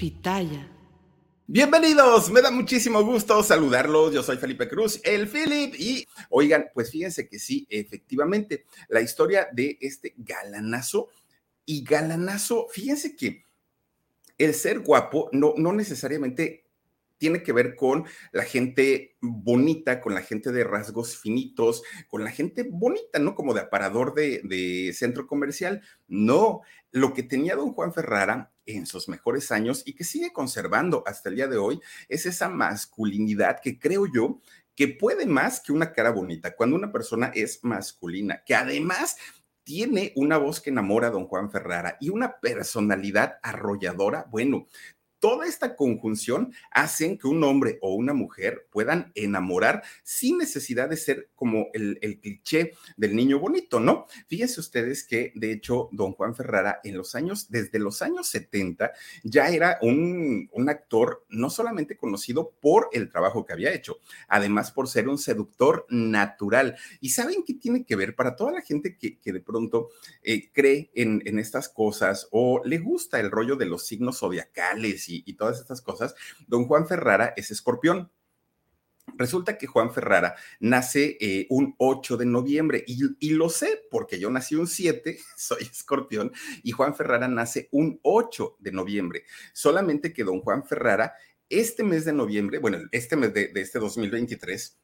Pitaya. Bienvenidos, me da muchísimo gusto saludarlos. Yo soy Felipe Cruz, el Philip. Y oigan, pues fíjense que sí, efectivamente, la historia de este galanazo y galanazo, fíjense que el ser guapo no, no necesariamente tiene que ver con la gente bonita, con la gente de rasgos finitos, con la gente bonita, ¿no? Como de aparador de, de centro comercial. No, lo que tenía don Juan Ferrara en sus mejores años y que sigue conservando hasta el día de hoy es esa masculinidad que creo yo que puede más que una cara bonita, cuando una persona es masculina, que además tiene una voz que enamora a don Juan Ferrara y una personalidad arrolladora, bueno, toda esta conjunción hacen que un hombre o una mujer puedan enamorar sin necesidad de ser como el, cliché del niño bonito, ¿no? Fíjense ustedes que, de hecho, don Juan Ferrara en los años, desde los años 70, ya era un, actor no solamente conocido por el trabajo que había hecho, además por ser un seductor natural. ¿Y saben qué tiene que ver para toda la gente que, de pronto eh, cree en, en estas cosas o le gusta el rollo de los signos zodiacales y, todas estas cosas, don Juan Ferrara es escorpión. Resulta que Juan Ferrara nace eh, un 8 de noviembre y, lo sé porque yo nací un 7, soy escorpión, y Juan Ferrara nace un 8 de noviembre. Solamente que don Juan Ferrara, este mes de noviembre, bueno, este mes de, de este 2023,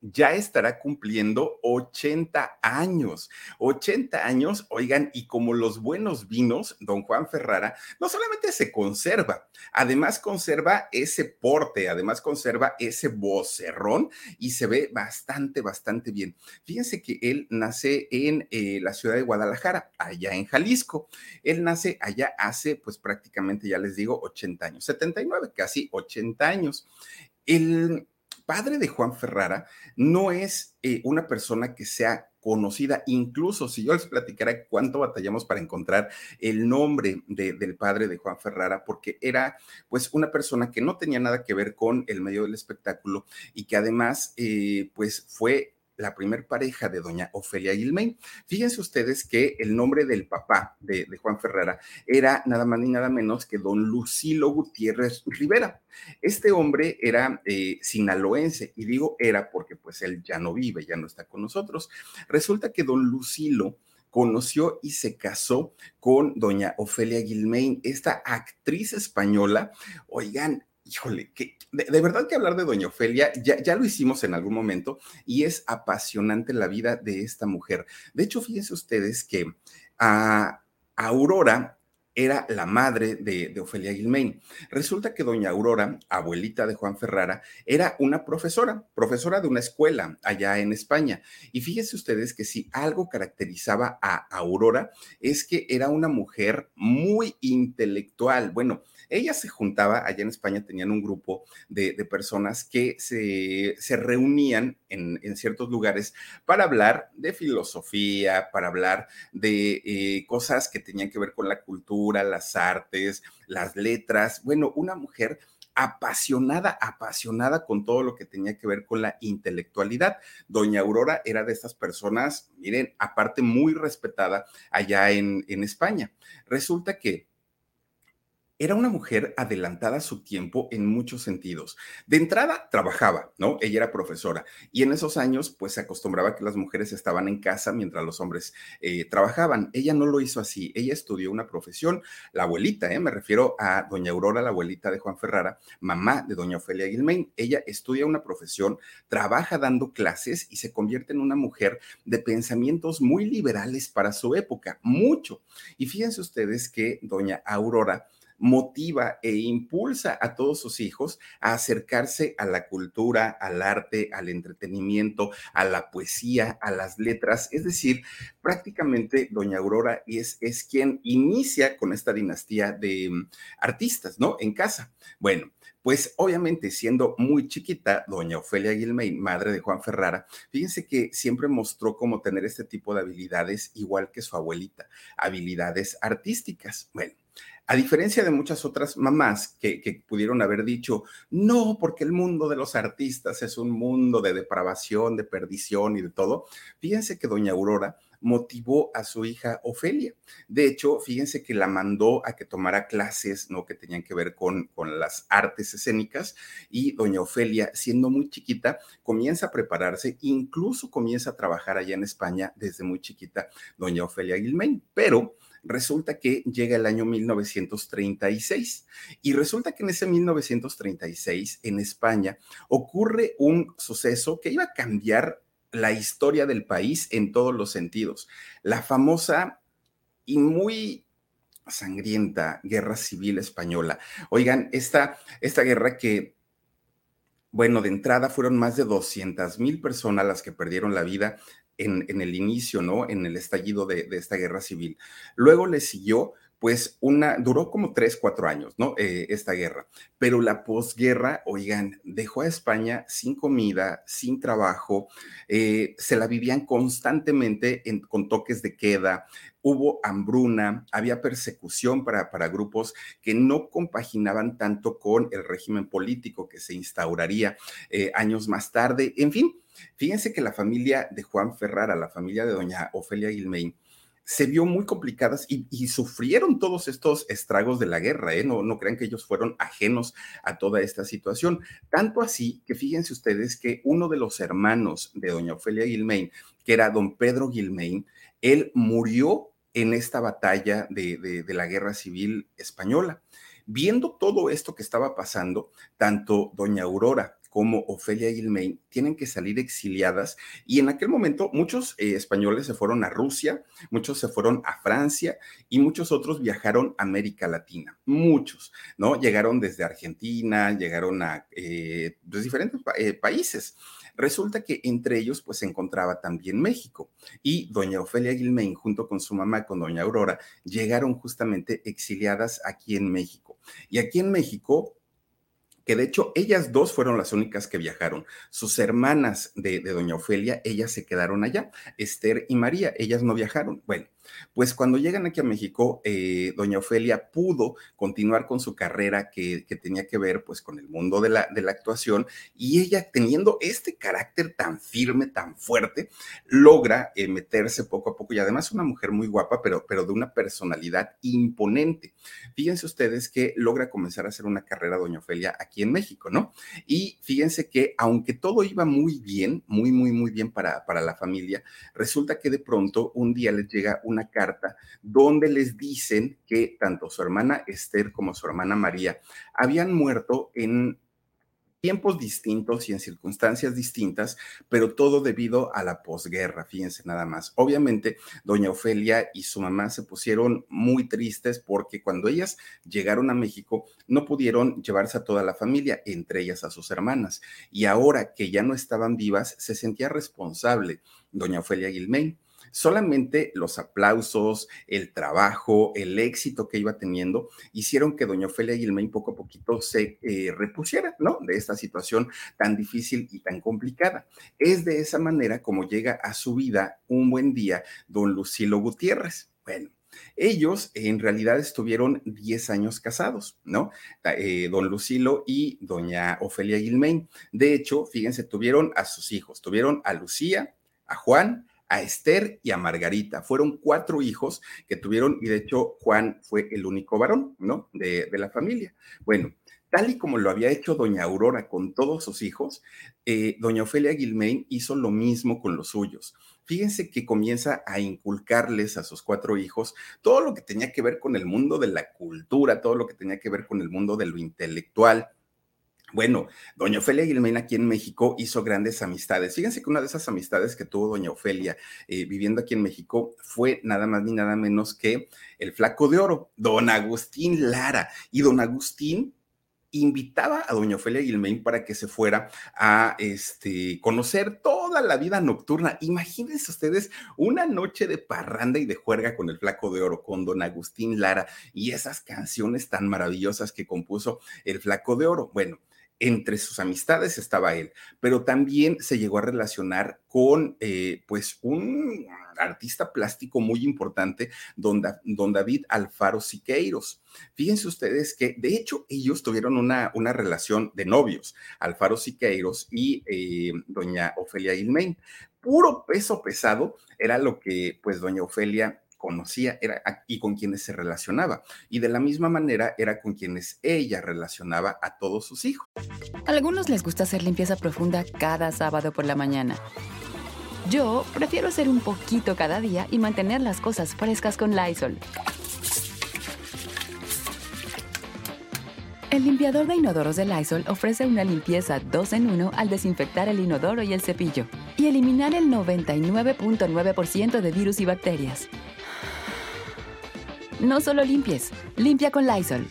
ya estará cumpliendo 80 años. 80 años, oigan, y como los buenos vinos, don Juan Ferrara no solamente se conserva, además conserva ese porte, además conserva ese vocerrón y se ve bastante, bastante bien. Fíjense que él nace en eh, la ciudad de Guadalajara, allá en Jalisco. Él nace allá hace, pues prácticamente, ya les digo, 80 años, 79, casi 80 años. El padre de Juan Ferrara no es eh, una persona que sea conocida, incluso si yo les platicara cuánto batallamos para encontrar el nombre del padre de Juan Ferrara, porque era pues una persona que no tenía nada que ver con el medio del espectáculo y que además eh, pues fue la primer pareja de doña Ofelia Gilmain. Fíjense ustedes que el nombre del papá de, Juan Ferrara era nada más ni nada menos que don Lucilo Gutiérrez Rivera. Este hombre era eh, sinaloense y digo era porque pues él ya no vive, ya no está con nosotros. Resulta que don Lucilo conoció y se casó con doña Ofelia Gilmain, esta actriz española. Oigan, híjole, que de, verdad que hablar de Doña Ofelia, ya, ya lo hicimos en algún momento y es apasionante la vida de esta mujer. De hecho, fíjense ustedes que a Aurora era la madre de, de, Ofelia Gilmain. Resulta que doña Aurora, abuelita de Juan Ferrara, era una profesora, profesora de una escuela allá en España. Y fíjense ustedes que si algo caracterizaba a Aurora es que era una mujer muy intelectual. Bueno, ella se juntaba, allá en España tenían un grupo de, personas que se, se reunían en, ciertos lugares para hablar de filosofía, para hablar de eh, cosas que tenían que ver con la cultura, las artes, las letras. Bueno, una mujer apasionada, apasionada con todo lo que tenía que ver con la intelectualidad. Doña Aurora era de estas personas, miren, aparte muy respetada allá en, en España. Resulta que era una mujer adelantada a su tiempo en muchos sentidos. De entrada, trabajaba, ¿no? Ella era profesora y en esos años, pues se acostumbraba que las mujeres estaban en casa mientras los hombres eh, trabajaban. Ella no lo hizo así. Ella estudió una profesión, la abuelita, ¿eh? Me refiero a doña Aurora, la abuelita de Juan Ferrara, mamá de doña Ofelia Guilmain. Ella estudia una profesión, trabaja dando clases y se convierte en una mujer de pensamientos muy liberales para su época, mucho. Y fíjense ustedes que doña Aurora motiva e impulsa a todos sus hijos a acercarse a la cultura, al arte, al entretenimiento, a la poesía, a las letras. Es decir, prácticamente doña Aurora es, es quien inicia con esta dinastía de mm, artistas, ¿no? En casa. Bueno, pues obviamente siendo muy chiquita, doña Ofelia Guilmain, madre de Juan Ferrara, fíjense que siempre mostró cómo tener este tipo de habilidades igual que su abuelita, habilidades artísticas. Bueno, a diferencia de muchas otras mamás que, pudieron haber dicho, no, porque el mundo de los artistas es un mundo de depravación, de perdición y de todo, fíjense que doña Aurora motivó a su hija Ofelia. De hecho, fíjense que la mandó a que tomara clases, ¿no? Que tenían que ver con, con las artes escénicas y doña Ofelia, siendo muy chiquita, comienza a prepararse, incluso comienza a trabajar allá en España desde muy chiquita, doña Ofelia Guilmain, pero resulta que llega el año 1936 y resulta que en ese 1936 en España ocurre un suceso que iba a cambiar la historia del país en todos los sentidos. La famosa y muy sangrienta guerra civil española. Oigan, esta, esta guerra que, bueno, de entrada fueron más de 200 mil personas las que perdieron la vida en, el inicio, ¿no? En el estallido de, esta guerra civil. Luego le siguió pues una, duró como tres, cuatro años, ¿no? Eh, esta guerra. Pero la posguerra, oigan, dejó a España sin comida, sin trabajo, eh, se la vivían constantemente con toques de queda, hubo hambruna, había persecución para, para grupos que no compaginaban tanto con el régimen político que se instauraría eh, años más tarde, en fin Fíjense que la familia de Juan Ferrara, la familia de doña Ofelia Guilmain, se vio muy complicadas y, sufrieron todos estos estragos de la guerra, ¿eh? no, no crean que ellos fueron ajenos a toda esta situación. Tanto así que fíjense ustedes que uno de los hermanos de doña Ofelia Guilmain, que era don Pedro Guilmain, él murió en esta batalla de la guerra civil española. Viendo todo esto que estaba pasando, tanto doña Aurora como Ofelia Guilmain tienen que salir exiliadas y en aquel momento muchos eh, españoles se fueron a Rusia, muchos se fueron a Francia y muchos otros viajaron a América Latina, muchos, ¿no? Llegaron desde Argentina, llegaron a eh, pues, diferentes eh, países. Resulta que entre ellos pues se encontraba también México y doña Ofelia Guilmain junto con su mamá, con doña Aurora, llegaron justamente exiliadas aquí en México. Y aquí en México que de hecho ellas dos fueron las únicas que viajaron. Sus hermanas de, doña Ofelia, ellas se quedaron allá, Esther y María, ellas no viajaron. Bueno, pues cuando llegan aquí a México, eh, doña Ofelia pudo continuar con su carrera que, tenía que ver pues con el mundo de la, de la actuación y ella teniendo este carácter tan firme, tan fuerte, logra eh, meterse poco a poco y además una mujer muy guapa, pero, pero de una personalidad imponente. Fíjense ustedes que logra comenzar a hacer una carrera doña Ofelia aquí en México, ¿no? Y fíjense que aunque todo iba muy bien, muy, muy, muy bien para, para la familia, resulta que de pronto un día les llega una carta donde les dicen que tanto su hermana Esther como su hermana María habían muerto en tiempos distintos y en circunstancias distintas, pero todo debido a la posguerra, fíjense nada más. Obviamente, doña Ofelia y su mamá se pusieron muy tristes porque cuando ellas llegaron a México no pudieron llevarse a toda la familia, entre ellas a sus hermanas, y ahora que ya no estaban vivas, se sentía responsable doña Ofelia Guilmain Solamente los aplausos, el trabajo, el éxito que iba teniendo hicieron que doña Ofelia Guilmain poco a poquito se eh, repusiera, ¿no? De esta situación tan difícil y tan complicada. Es de esa manera como llega a su vida un buen día don Lucilo Gutiérrez. Bueno, ellos en realidad estuvieron 10 años casados, ¿no? Eh, don Lucilo y doña Ofelia Guilmain. De hecho, fíjense, tuvieron a sus hijos, tuvieron a Lucía, a Juan, a Esther y a Margarita. Fueron cuatro hijos que tuvieron y de hecho Juan fue el único varón, ¿no? De, de la familia. Bueno, tal y como lo había hecho doña Aurora con todos sus hijos, eh, doña Ofelia Gilmain hizo lo mismo con los suyos. Fíjense que comienza a inculcarles a sus cuatro hijos todo lo que tenía que ver con el mundo de la cultura, todo lo que tenía que ver con el mundo de lo intelectual, bueno, doña Ofelia Gilmain aquí en México hizo grandes amistades. Fíjense que una de esas amistades que tuvo doña Ofelia eh, viviendo aquí en México fue nada más ni nada menos que el flaco de oro, don Agustín Lara. Y don Agustín invitaba a doña Ofelia Gilmain para que se fuera a este, conocer toda la vida nocturna. Imagínense ustedes una noche de parranda y de juerga con el flaco de oro, con don Agustín Lara y esas canciones tan maravillosas que compuso el flaco de oro. Bueno, entre sus amistades estaba él, pero también se llegó a relacionar con eh, pues un artista plástico muy importante, don, David Alfaro Siqueiros. Fíjense ustedes que de hecho ellos tuvieron una, una relación de novios, Alfaro Siqueiros y eh, doña Ofelia Ilmain. Puro peso pesado era lo que pues doña Ofelia conocía era, y con quienes se relacionaba. Y de la misma manera era con quienes ella relacionaba a todos sus hijos. A algunos les gusta hacer limpieza profunda cada sábado por la mañana. Yo prefiero hacer un poquito cada día y mantener las cosas frescas con Lysol. El limpiador de inodoros de Lysol ofrece una limpieza 2 en 1 al desinfectar el inodoro y el cepillo y eliminar el 99.9% de virus y bacterias. No solo limpies, limpia con Lysol.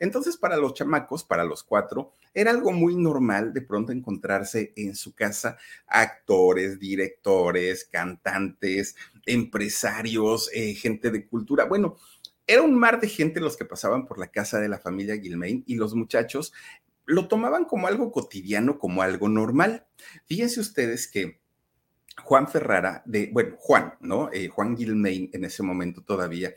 Entonces, para los chamacos, para los cuatro, era algo muy normal de pronto encontrarse en su casa actores, directores, cantantes, empresarios, eh, gente de cultura. Bueno, era un mar de gente los que pasaban por la casa de la familia Gilmain y los muchachos lo tomaban como algo cotidiano, como algo normal. Fíjense ustedes que Juan Ferrara, de, bueno, Juan, ¿no? Eh, Juan Gilmain en ese momento todavía,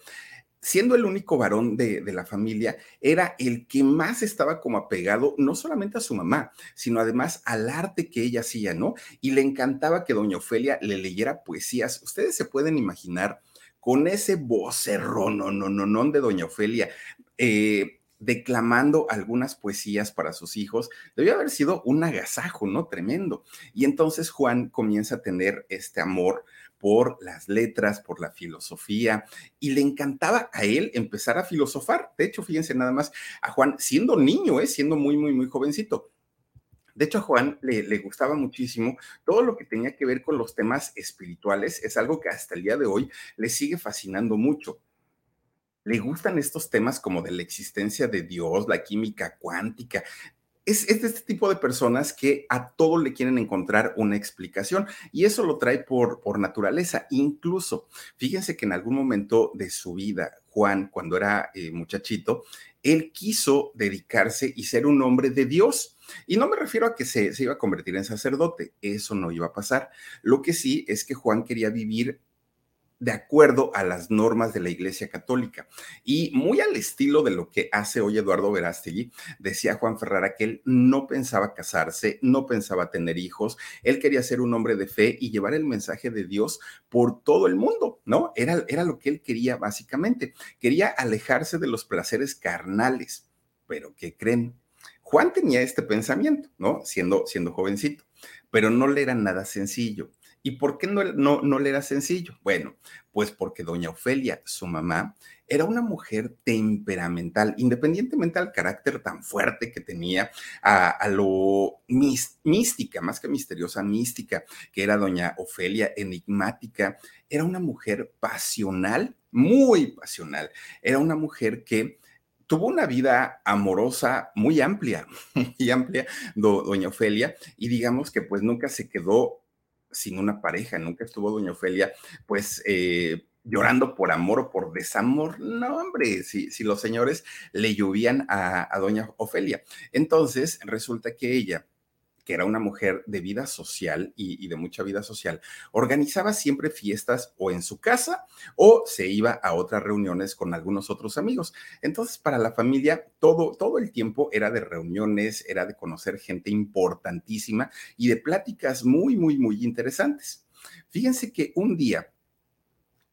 siendo el único varón de, de, la familia, era el que más estaba como apegado no solamente a su mamá, sino además al arte que ella hacía, ¿no? Y le encantaba que doña Ofelia le leyera poesías. Ustedes se pueden imaginar con ese vocerrón, no, no, no, no, de doña Ofelia. Eh, declamando algunas poesías para sus hijos, debió haber sido un agasajo, ¿no? Tremendo. Y entonces Juan comienza a tener este amor por las letras, por la filosofía, y le encantaba a él empezar a filosofar. De hecho, fíjense nada más a Juan, siendo niño, ¿eh? siendo muy, muy, muy jovencito. De hecho, a Juan le, le, gustaba muchísimo todo lo que tenía que ver con los temas espirituales. Es algo que hasta el día de hoy le sigue fascinando mucho le gustan estos temas como de la existencia de Dios, la química cuántica. Es, de este tipo de personas que a todo le quieren encontrar una explicación y eso lo trae por, por naturaleza. Incluso, fíjense que en algún momento de su vida, Juan, cuando era eh, muchachito, él quiso dedicarse y ser un hombre de Dios. Y no me refiero a que se, se iba a convertir en sacerdote, eso no iba a pasar. Lo que sí es que Juan quería vivir de acuerdo a las normas de la Iglesia Católica. Y muy al estilo de lo que hace hoy Eduardo Verástegui, decía Juan Ferrara que él no pensaba casarse, no pensaba tener hijos, él quería ser un hombre de fe y llevar el mensaje de Dios por todo el mundo, ¿no? Era, era lo que él quería básicamente. Quería alejarse de los placeres carnales. Pero, ¿qué creen? Juan tenía este pensamiento, ¿no? Siendo, siendo jovencito, pero no le era nada sencillo ¿Y por qué no, no, no le era sencillo? Bueno, pues porque doña Ofelia, su mamá, era una mujer temperamental, independientemente al carácter tan fuerte que tenía, a, lo mística, más que misteriosa, mística, que era doña Ofelia, enigmática, era una mujer pasional, muy pasional, era una mujer que tuvo una vida amorosa muy amplia, muy amplia, doña Ofelia, y digamos que pues nunca se quedó sin una pareja, nunca estuvo doña Ofelia, pues eh, llorando por amor o por desamor. No, hombre, si, si los señores le llovían a, a doña Ofelia. Entonces, resulta que ella que era una mujer de vida social y, de mucha vida social, organizaba siempre fiestas o en su casa o se iba a otras reuniones con algunos otros amigos. Entonces, para la familia, todo, todo el tiempo era de reuniones, era de conocer gente importantísima y de pláticas muy, muy, muy interesantes. Fíjense que un día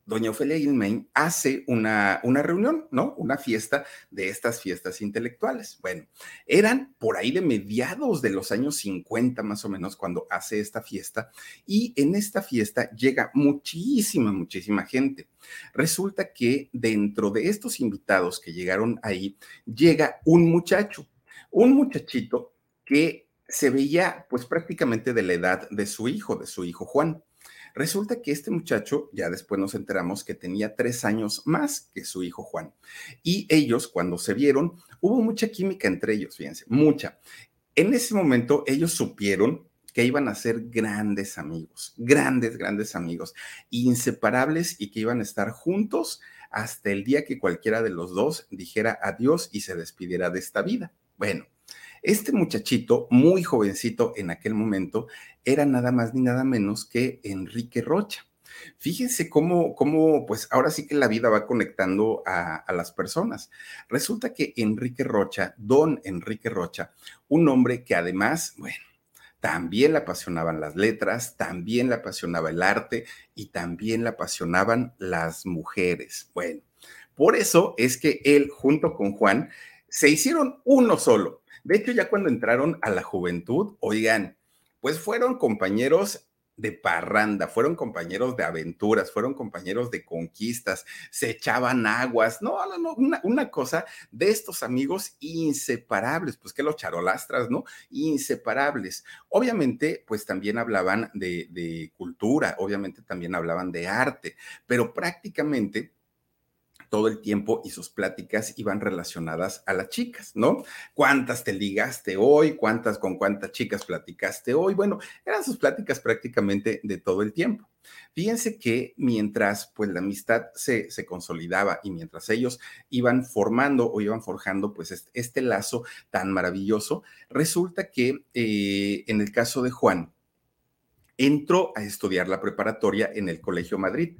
doña Ofelia Gilmain hace una, una reunión, ¿no? Una fiesta de estas fiestas intelectuales. Bueno, eran por ahí de mediados de los años 50 más o menos cuando hace esta fiesta y en esta fiesta llega muchísima, muchísima gente. Resulta que dentro de estos invitados que llegaron ahí, llega un muchacho, un muchachito que se veía pues prácticamente de la edad de su hijo, de su hijo Juan. Resulta que este muchacho, ya después nos enteramos que tenía tres años más que su hijo Juan. Y ellos, cuando se vieron, hubo mucha química entre ellos, fíjense, mucha. En ese momento ellos supieron que iban a ser grandes amigos, grandes, grandes amigos, inseparables y que iban a estar juntos hasta el día que cualquiera de los dos dijera adiós y se despidiera de esta vida. Bueno, este muchachito, muy jovencito en aquel momento, era nada más ni nada menos que Enrique Rocha. Fíjense cómo, cómo, pues ahora sí que la vida va conectando a, a, las personas. Resulta que Enrique Rocha, don Enrique Rocha, un hombre que además, bueno, también le apasionaban las letras, también le apasionaba el arte y también le apasionaban las mujeres. Bueno, por eso es que él junto con Juan se hicieron uno solo. De hecho, ya cuando entraron a la juventud, oigan, pues fueron compañeros de parranda, fueron compañeros de aventuras, fueron compañeros de conquistas, se echaban aguas, no, no, no, una, cosa de estos amigos inseparables, pues que los charolastras, ¿no? Inseparables. Obviamente, pues también hablaban de cultura, obviamente también hablaban de arte, pero prácticamente todo el tiempo y sus pláticas iban relacionadas a las chicas, ¿no? ¿Cuántas te ligaste hoy? ¿Cuántas con cuántas chicas platicaste hoy? Bueno, eran sus pláticas prácticamente de todo el tiempo. Fíjense que mientras pues la amistad se, se, consolidaba y mientras ellos iban formando o iban forjando pues este, lazo tan maravilloso, resulta que eh, en el caso de Juan, entró a estudiar la preparatoria en el Colegio Madrid.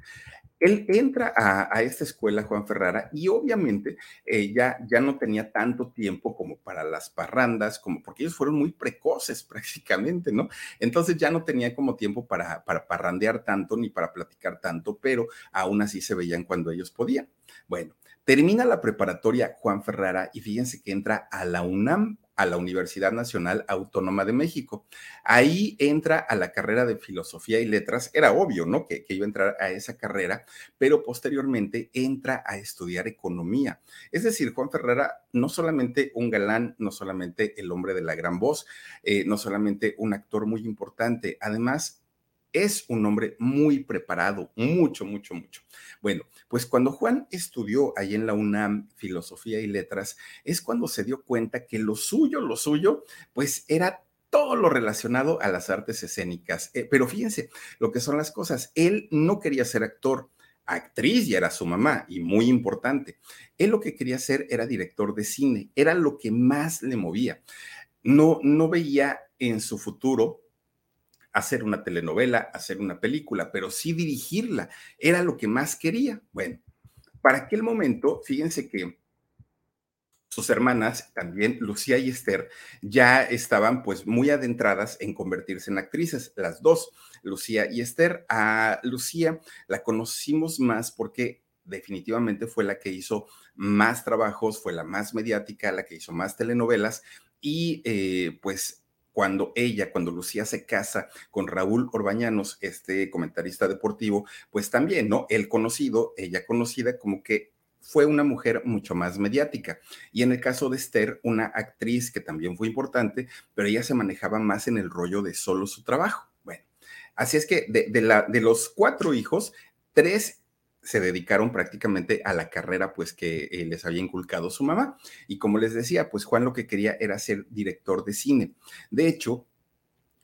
Él entra a, esta escuela, Juan Ferrara, y obviamente eh, ya, no tenía tanto tiempo como para las parrandas, como porque ellos fueron muy precoces prácticamente, ¿no? Entonces ya no tenía como tiempo para, para parrandear tanto ni para platicar tanto, pero aún así se veían cuando ellos podían. Bueno, termina la preparatoria Juan Ferrara y fíjense que entra a la UNAM a la Universidad Nacional Autónoma de México. Ahí entra a la carrera de Filosofía y Letras. Era obvio, ¿no? Que, que, iba a entrar a esa carrera, pero posteriormente entra a estudiar Economía. Es decir, Juan Ferrara, no solamente un galán, no solamente el hombre de la gran voz, eh, no solamente un actor muy importante, además es un hombre muy preparado, mucho, mucho, mucho. Bueno, pues cuando Juan estudió ahí en la UNAM Filosofía y Letras, es cuando se dio cuenta que lo suyo, lo suyo, pues era todo lo relacionado a las artes escénicas. Eh, pero fíjense lo que son las cosas. Él no quería ser actor, actriz ya era su mamá y muy importante. Él lo que quería ser era director de cine, era lo que más le movía. No, no veía en su futuro hacer una telenovela, hacer una película, pero sí dirigirla. Era lo que más quería. Bueno, para aquel momento, fíjense que sus hermanas, también Lucía y Esther, ya estaban pues muy adentradas en convertirse en actrices, las dos, Lucía y Esther. A Lucía la conocimos más porque definitivamente fue la que hizo más trabajos, fue la más mediática, la que hizo más telenovelas y eh, pues cuando ella, cuando Lucía se casa con Raúl Orbañanos, este comentarista deportivo, pues también, ¿no? Él conocido, ella conocida, como que fue una mujer mucho más mediática. Y en el caso de Esther, una actriz que también fue importante, pero ella se manejaba más en el rollo de solo su trabajo. Bueno, así es que de, de, los cuatro hijos, tres se dedicaron prácticamente a la carrera pues que eh, les había inculcado su mamá. Y como les decía, pues Juan lo que quería era ser director de cine. De hecho,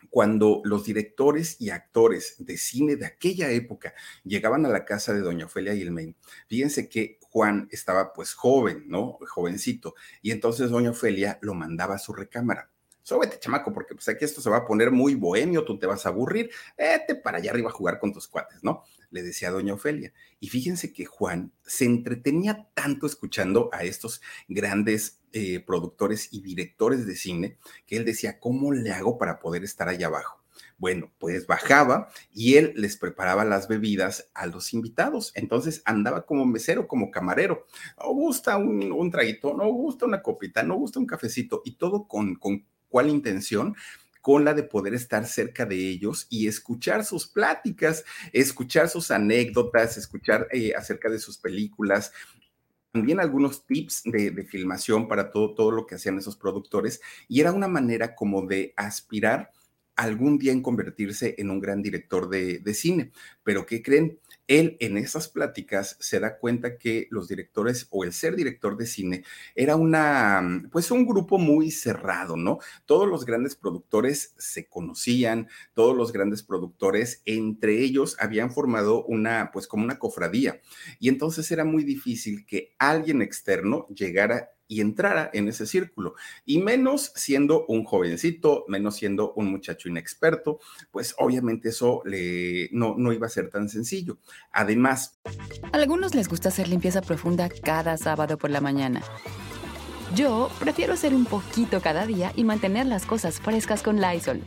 cuando los directores y actores de cine de aquella época llegaban a la casa de doña Ofelia Gilmain, fíjense que Juan estaba pues joven, ¿no? Jovencito. Y entonces doña Ofelia lo mandaba a su recámara súbete, chamaco, porque pues aquí esto se va a poner muy bohemio, tú te vas a aburrir, vete para allá arriba a jugar con tus cuates, ¿no? Le decía doña Ofelia. Y fíjense que Juan se entretenía tanto escuchando a estos grandes eh, productores y directores de cine que él decía, ¿cómo le hago para poder estar allá abajo? Bueno, pues bajaba y él les preparaba las bebidas a los invitados. Entonces andaba como mesero, como camarero. No gusta un, traguito, no gusta una copita, no gusta un cafecito y todo con, con cuál intención con la de poder estar cerca de ellos y escuchar sus pláticas, escuchar sus anécdotas, escuchar eh, acerca de sus películas, también algunos tips de, de, filmación para todo, todo lo que hacían esos productores y era una manera como de aspirar algún día en convertirse en un gran director de, cine. Pero ¿qué creen? Él en esas pláticas se da cuenta que los directores o el ser director de cine era una, pues un grupo muy cerrado, ¿no? Todos los grandes productores se conocían, todos los grandes productores entre ellos habían formado una, pues como una cofradía. Y entonces era muy difícil que alguien externo llegara y entrara en ese círculo. Y menos siendo un jovencito, menos siendo un muchacho inexperto, pues obviamente eso le, no, no iba a ser tan sencillo. Además... A algunos les gusta hacer limpieza profunda cada sábado por la mañana. Yo prefiero hacer un poquito cada día y mantener las cosas frescas con Lysol.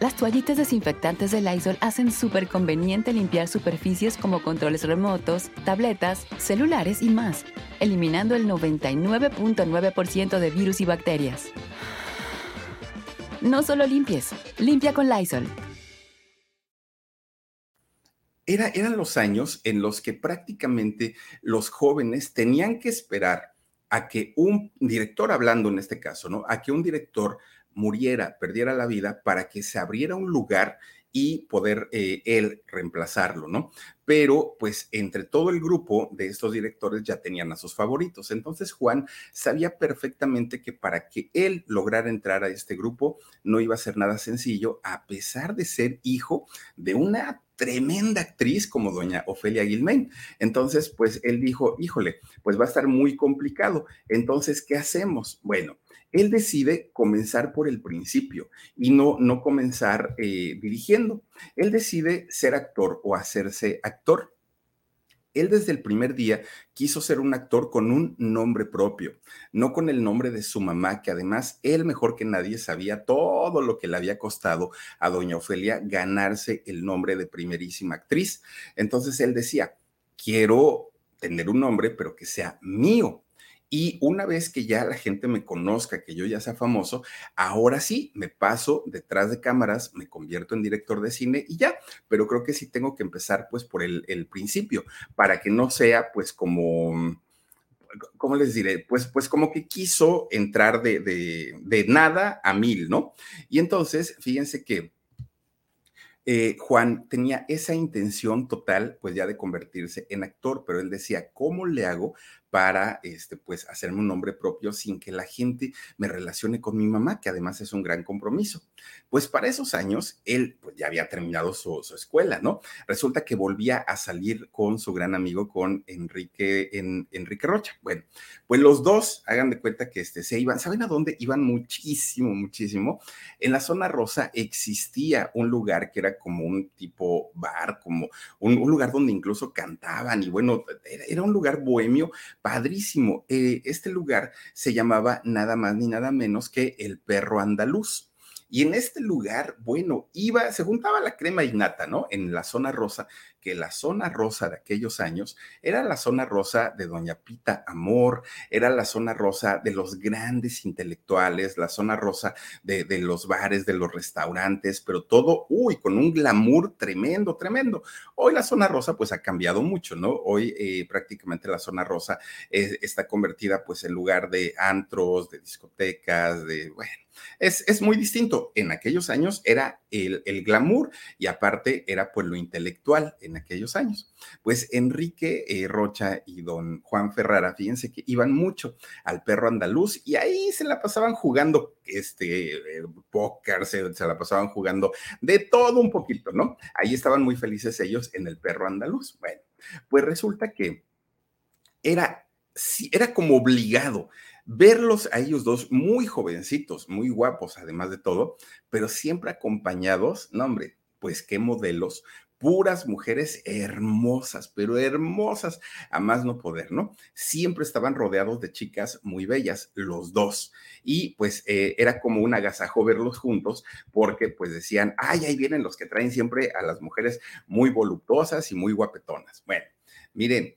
Las toallitas desinfectantes de Lysol hacen súper conveniente limpiar superficies como controles remotos, tabletas, celulares y más, eliminando el 99.9% de virus y bacterias. No solo limpies, limpia con Lysol. Era, eran los años en los que prácticamente los jóvenes tenían que esperar a que un director, hablando en este caso, ¿no? A que un director muriera, perdiera la vida, para que se abriera un lugar y poder eh, él reemplazarlo, ¿no? Pero pues entre todo el grupo de estos directores ya tenían a sus favoritos. Entonces Juan sabía perfectamente que para que él lograra entrar a este grupo no iba a ser nada sencillo, a pesar de ser hijo de una tremenda actriz como doña Ofelia Guilmain. Entonces, pues él dijo, híjole, pues va a estar muy complicado. Entonces, ¿qué hacemos? Bueno, él decide comenzar por el principio y no, no comenzar eh, dirigiendo. Él decide ser actor o hacerse actor. Él desde el primer día quiso ser un actor con un nombre propio, no con el nombre de su mamá, que además él mejor que nadie sabía todo lo que le había costado a doña Ofelia ganarse el nombre de primerísima actriz. Entonces él decía, quiero tener un nombre, pero que sea mío. Y una vez que ya la gente me conozca, que yo ya sea famoso, ahora sí me paso detrás de cámaras, me convierto en director de cine y ya. Pero creo que sí tengo que empezar pues por el, principio, para que no sea pues como... ¿cómo les diré? Pues, pues como que quiso entrar de, de, de nada a mil, ¿no? Y entonces, fíjense que eh, Juan tenía esa intención total, pues ya de convertirse en actor, pero él decía, ¿cómo le hago para este, pues, hacerme un nombre propio sin que la gente me relacione con mi mamá, que además es un gran compromiso. Pues para esos años, él pues, ya había terminado su, escuela, ¿no? Resulta que volvía a salir con su gran amigo, con Enrique, en, Enrique Rocha. Bueno, pues los dos, hagan de cuenta que este, se iban, ¿saben a dónde? Iban muchísimo, muchísimo. En la zona rosa existía un lugar que era como un tipo bar, como un, lugar donde incluso cantaban y bueno, era un lugar bohemio padrísimo. Eh, este lugar se llamaba nada más ni nada menos que el perro andaluz. Y en este lugar, bueno, iba, se juntaba la crema innata, ¿no? En la zona rosa, que la zona rosa de aquellos años era la zona rosa de Doña Pita Amor, era la zona rosa de los grandes intelectuales, la zona rosa de, los bares, de los restaurantes, pero todo, uy, con un glamour tremendo, tremendo. Hoy la zona rosa, pues ha cambiado mucho, ¿no? Hoy eh, prácticamente la zona rosa está convertida, pues, en lugar de antros, de discotecas, de, bueno es, muy distinto. En aquellos años era el, glamour y aparte era pues lo intelectual en aquellos años. Pues Enrique eh, Rocha y don Juan Ferrara, fíjense que iban mucho al perro andaluz y ahí se la pasaban jugando este eh, póker, se, se la pasaban jugando de todo un poquito, ¿no? Ahí estaban muy felices ellos en el perro andaluz. Bueno, pues resulta que era sí, era como obligado verlos a ellos dos muy jovencitos, muy guapos, además de todo, pero siempre acompañados, no hombre, pues qué modelos, puras mujeres hermosas, pero hermosas a más no poder, ¿no? Siempre estaban rodeados de chicas muy bellas, los dos. Y pues eh, era como un agasajo verlos juntos porque pues decían, ay, ahí vienen los que traen siempre a las mujeres muy voluptuosas y muy guapetonas. Bueno, miren,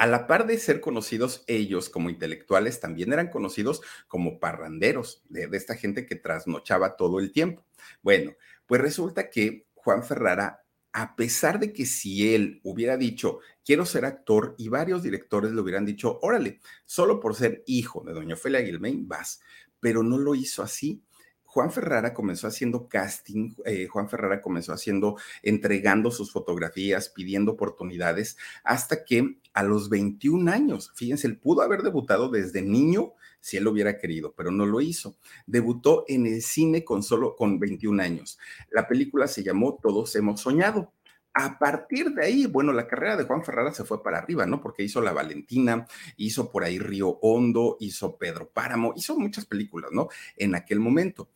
a la par de ser conocidos ellos como intelectuales, también eran conocidos como parranderos, de, esta gente que trasnochaba todo el tiempo. Bueno, pues resulta que Juan Ferrara a pesar de que si él hubiera dicho, quiero ser actor, y varios directores le hubieran dicho, órale, solo por ser hijo de doña Ofelia Guilmain, vas, pero no lo hizo así. Juan Ferrara comenzó haciendo casting, eh, Juan Ferrara comenzó haciendo, entregando sus fotografías, pidiendo oportunidades, hasta que a los 21 años, fíjense, él pudo haber debutado desde niño si él lo hubiera querido, pero no lo hizo. Debutó en el cine con solo con 21 años. La película se llamó Todos hemos soñado. A partir de ahí, bueno, la carrera de Juan Ferrara se fue para arriba, ¿no? Porque hizo La Valentina, hizo por ahí Río Hondo, hizo Pedro Páramo, hizo muchas películas, ¿no? En aquel momento.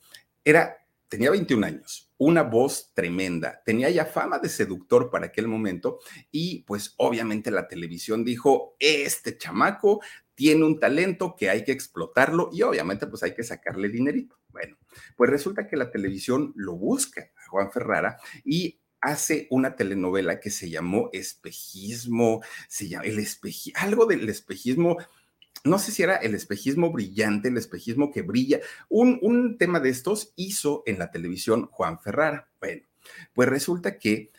Era, tenía 21 años, una voz tremenda, tenía ya fama de seductor para aquel momento y pues obviamente la televisión dijo, este chamaco tiene un talento que hay que explotarlo y obviamente pues hay que sacarle dinerito. Bueno, pues resulta que la televisión lo busca a Juan Ferrara y hace una telenovela que se llamó Espejismo, se llama el espejismo, algo del espejismo, no sé si era el espejismo brillante, el espejismo que brilla, un, un tema de estos hizo en la televisión Juan Ferrara. Bueno, pues resulta que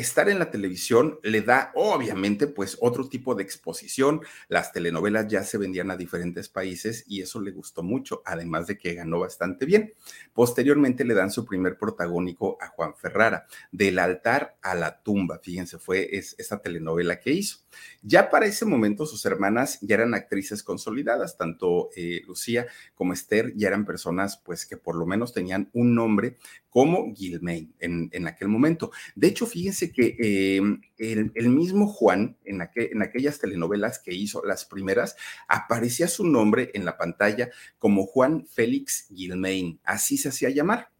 estar en la televisión le da obviamente pues otro tipo de exposición. Las telenovelas ya se vendían a diferentes países y eso le gustó mucho, además de que ganó bastante bien. Posteriormente le dan su primer protagónico a Juan Ferrara, del altar a la tumba. Fíjense, fue esa telenovela que hizo. Ya para ese momento sus hermanas ya eran actrices consolidadas, tanto eh, Lucía como Esther ya eran personas pues que por lo menos tenían un nombre como Gilmain en, en aquel momento. De hecho, fíjense que eh, el, mismo Juan, en, en aquellas telenovelas que hizo, las primeras, aparecía su nombre en la pantalla como Juan Félix Gilmain, así se hacía llamar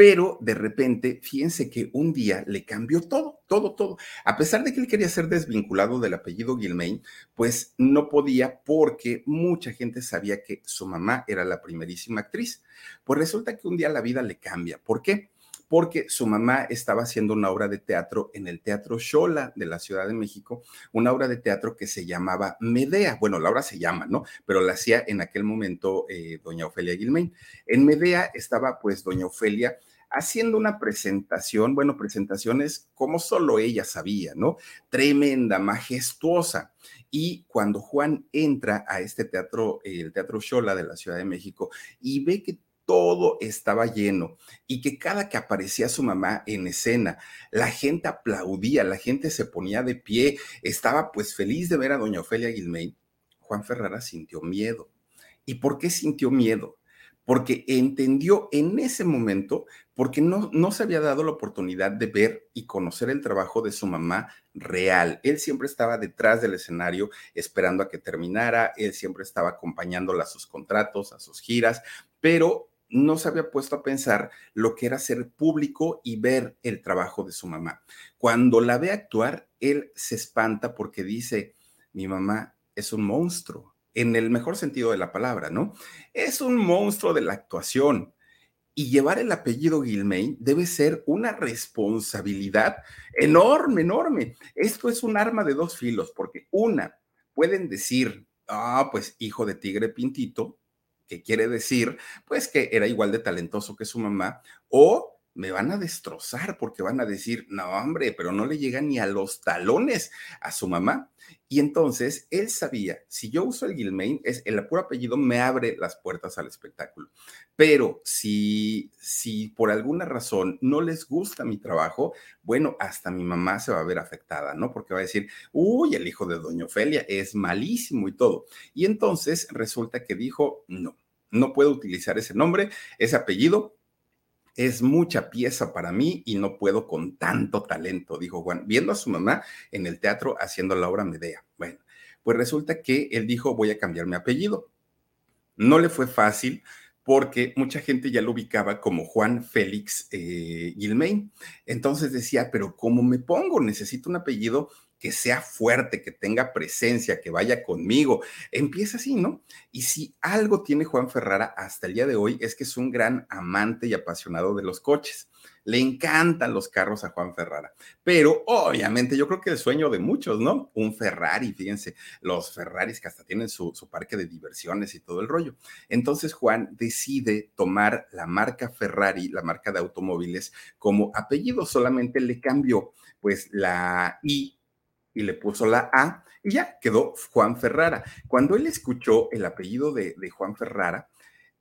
pero de repente, fíjense que un día le cambió todo, todo, todo. A pesar de que él quería ser desvinculado del apellido Gilmain, pues no podía porque mucha gente sabía que su mamá era la primerísima actriz. Pues resulta que un día la vida le cambia. ¿Por qué? porque su mamá estaba haciendo una obra de teatro en el Teatro Xola de la Ciudad de México, una obra de teatro que se llamaba Medea. Bueno, la obra se llama, ¿no? Pero la hacía en aquel momento eh, doña Ofelia Gilmain. En Medea estaba pues doña Ofelia haciendo una presentación, bueno, presentaciones como solo ella sabía, ¿no? Tremenda, majestuosa. Y cuando Juan entra a este teatro, el Teatro Xola de la Ciudad de México, y ve que todo estaba lleno y que cada que aparecía su mamá en escena, la gente aplaudía, la gente se ponía de pie, estaba pues feliz de ver a doña Ofelia Guilmain, Juan Ferrara sintió miedo. ¿Y por qué sintió miedo? Porque entendió en ese momento, porque no, no se había dado la oportunidad de ver y conocer el trabajo de su mamá real. Él siempre estaba detrás del escenario esperando a que terminara, él siempre estaba acompañándola a sus contratos, a sus giras, pero no se había puesto a pensar lo que era ser público y ver el trabajo de su mamá. Cuando la ve actuar, él se espanta porque dice, mi mamá es un monstruo, en el mejor sentido de la palabra, ¿no? Es un monstruo de la actuación. Y llevar el apellido Gilmain debe ser una responsabilidad enorme, enorme. Esto es un arma de dos filos, porque una, pueden decir, ah, pues hijo de tigre pintito, que quiere decir, pues que era igual de talentoso que su mamá, o me van a destrozar porque van a decir, no, hombre, pero no le llega ni a los talones a su mamá. Y entonces él sabía, si yo uso el Gilmain, es el puro apellido me abre las puertas al espectáculo. Pero si, si por alguna razón no les gusta mi trabajo, bueno, hasta mi mamá se va a ver afectada, ¿no? Porque va a decir, uy, el hijo de doña Ofelia es malísimo y todo. Y entonces resulta que dijo, no, no puedo utilizar ese nombre, ese apellido, es mucha pieza para mí y no puedo con tanto talento, dijo Juan, viendo a su mamá en el teatro haciendo la obra Medea. Bueno, Pues resulta que él dijo, voy a cambiar mi apellido. No le fue fácil porque mucha gente ya lo ubicaba como Juan Félix eh, Gilmain. Entonces decía, pero ¿cómo me pongo? Necesito un apellido que sea fuerte, que tenga presencia, que vaya conmigo. Empieza así, ¿no? Y si algo tiene Juan Ferrara hasta el día de hoy es que es un gran amante y apasionado de los coches. Le encantan los carros a Juan Ferrara, pero obviamente yo creo que el sueño de muchos, ¿no? Un Ferrari, fíjense, los Ferraris que hasta tienen su, parque de diversiones y todo el rollo. Entonces Juan decide tomar la marca Ferrari, la marca de automóviles, como apellido, solamente le cambió pues la I y le puso la A y ya quedó Juan Ferrara. Cuando él escuchó el apellido de, Juan Ferrara,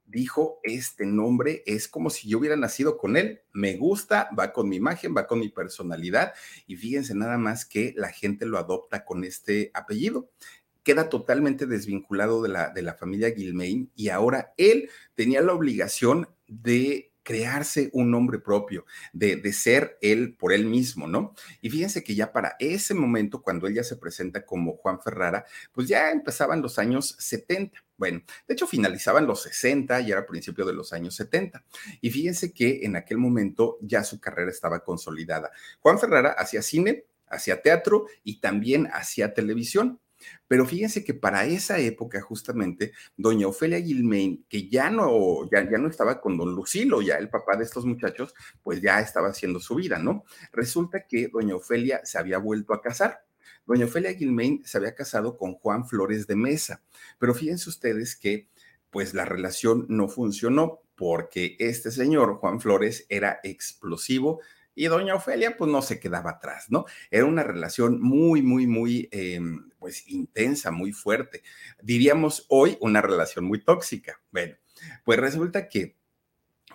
dijo, este nombre es como si yo hubiera nacido con él, me gusta, va con mi imagen, va con mi personalidad y fíjense nada más que la gente lo adopta con este apellido. Queda totalmente desvinculado de la, de la familia Gilmain y ahora él tenía la obligación de crearse un nombre propio, de, de, ser él por él mismo, ¿no? Y fíjense que ya para ese momento, cuando él ya se presenta como Juan Ferrara, pues ya empezaban los años 70. Bueno, de hecho finalizaban los 60 y era principio de los años 70. Y fíjense que en aquel momento ya su carrera estaba consolidada. Juan Ferrara hacía cine, hacía teatro y también hacía televisión. Pero fíjense que para esa época, justamente, doña Ofelia Gilmain, que ya no, ya, ya no estaba con don Lucilo, ya el papá de estos muchachos, pues ya estaba haciendo su vida, ¿no? Resulta que doña Ofelia se había vuelto a casar. Doña Ofelia Gilmain se había casado con Juan Flores de Mesa, pero fíjense ustedes que pues la relación no funcionó porque este señor, Juan Flores, era explosivo, y doña Ofelia pues no se quedaba atrás, ¿no? Era una relación muy, muy, muy, eh, pues intensa, muy fuerte. Diríamos hoy una relación muy tóxica. Bueno, pues resulta que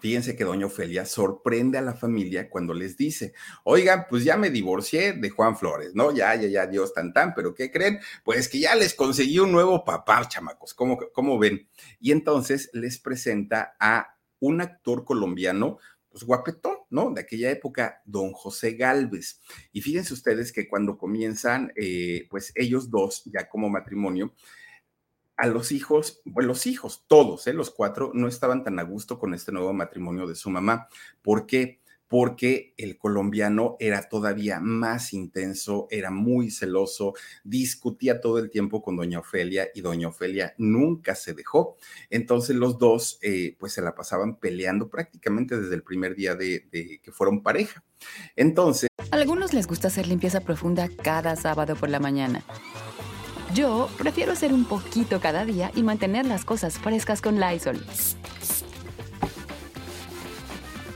Fíjense que doña Ofelia sorprende a la familia cuando les dice, oigan, pues ya me divorcié de Juan Flores, ¿no? Ya, ya, ya, Dios tan tan, pero ¿qué creen? Pues que ya les conseguí un nuevo papá, chamacos, ¿cómo, cómo ven? Y entonces les presenta a un actor colombiano pues guapetón, ¿no? De aquella época, don José Galvez. Y fíjense ustedes que cuando comienzan, eh, pues ellos dos, ya como matrimonio, a los hijos, bueno, los hijos, todos, ¿eh? los cuatro, no estaban tan a gusto con este nuevo matrimonio de su mamá. ¿Por qué? Porque el colombiano era todavía más intenso, era muy celoso, discutía todo el tiempo con doña Ofelia y doña Ofelia nunca se dejó. Entonces los dos eh, pues se la pasaban peleando prácticamente desde el primer día de, de que fueron pareja. Entonces... A algunos les gusta hacer limpieza profunda cada sábado por la mañana. Yo prefiero hacer un poquito cada día y mantener las cosas frescas con Lysol.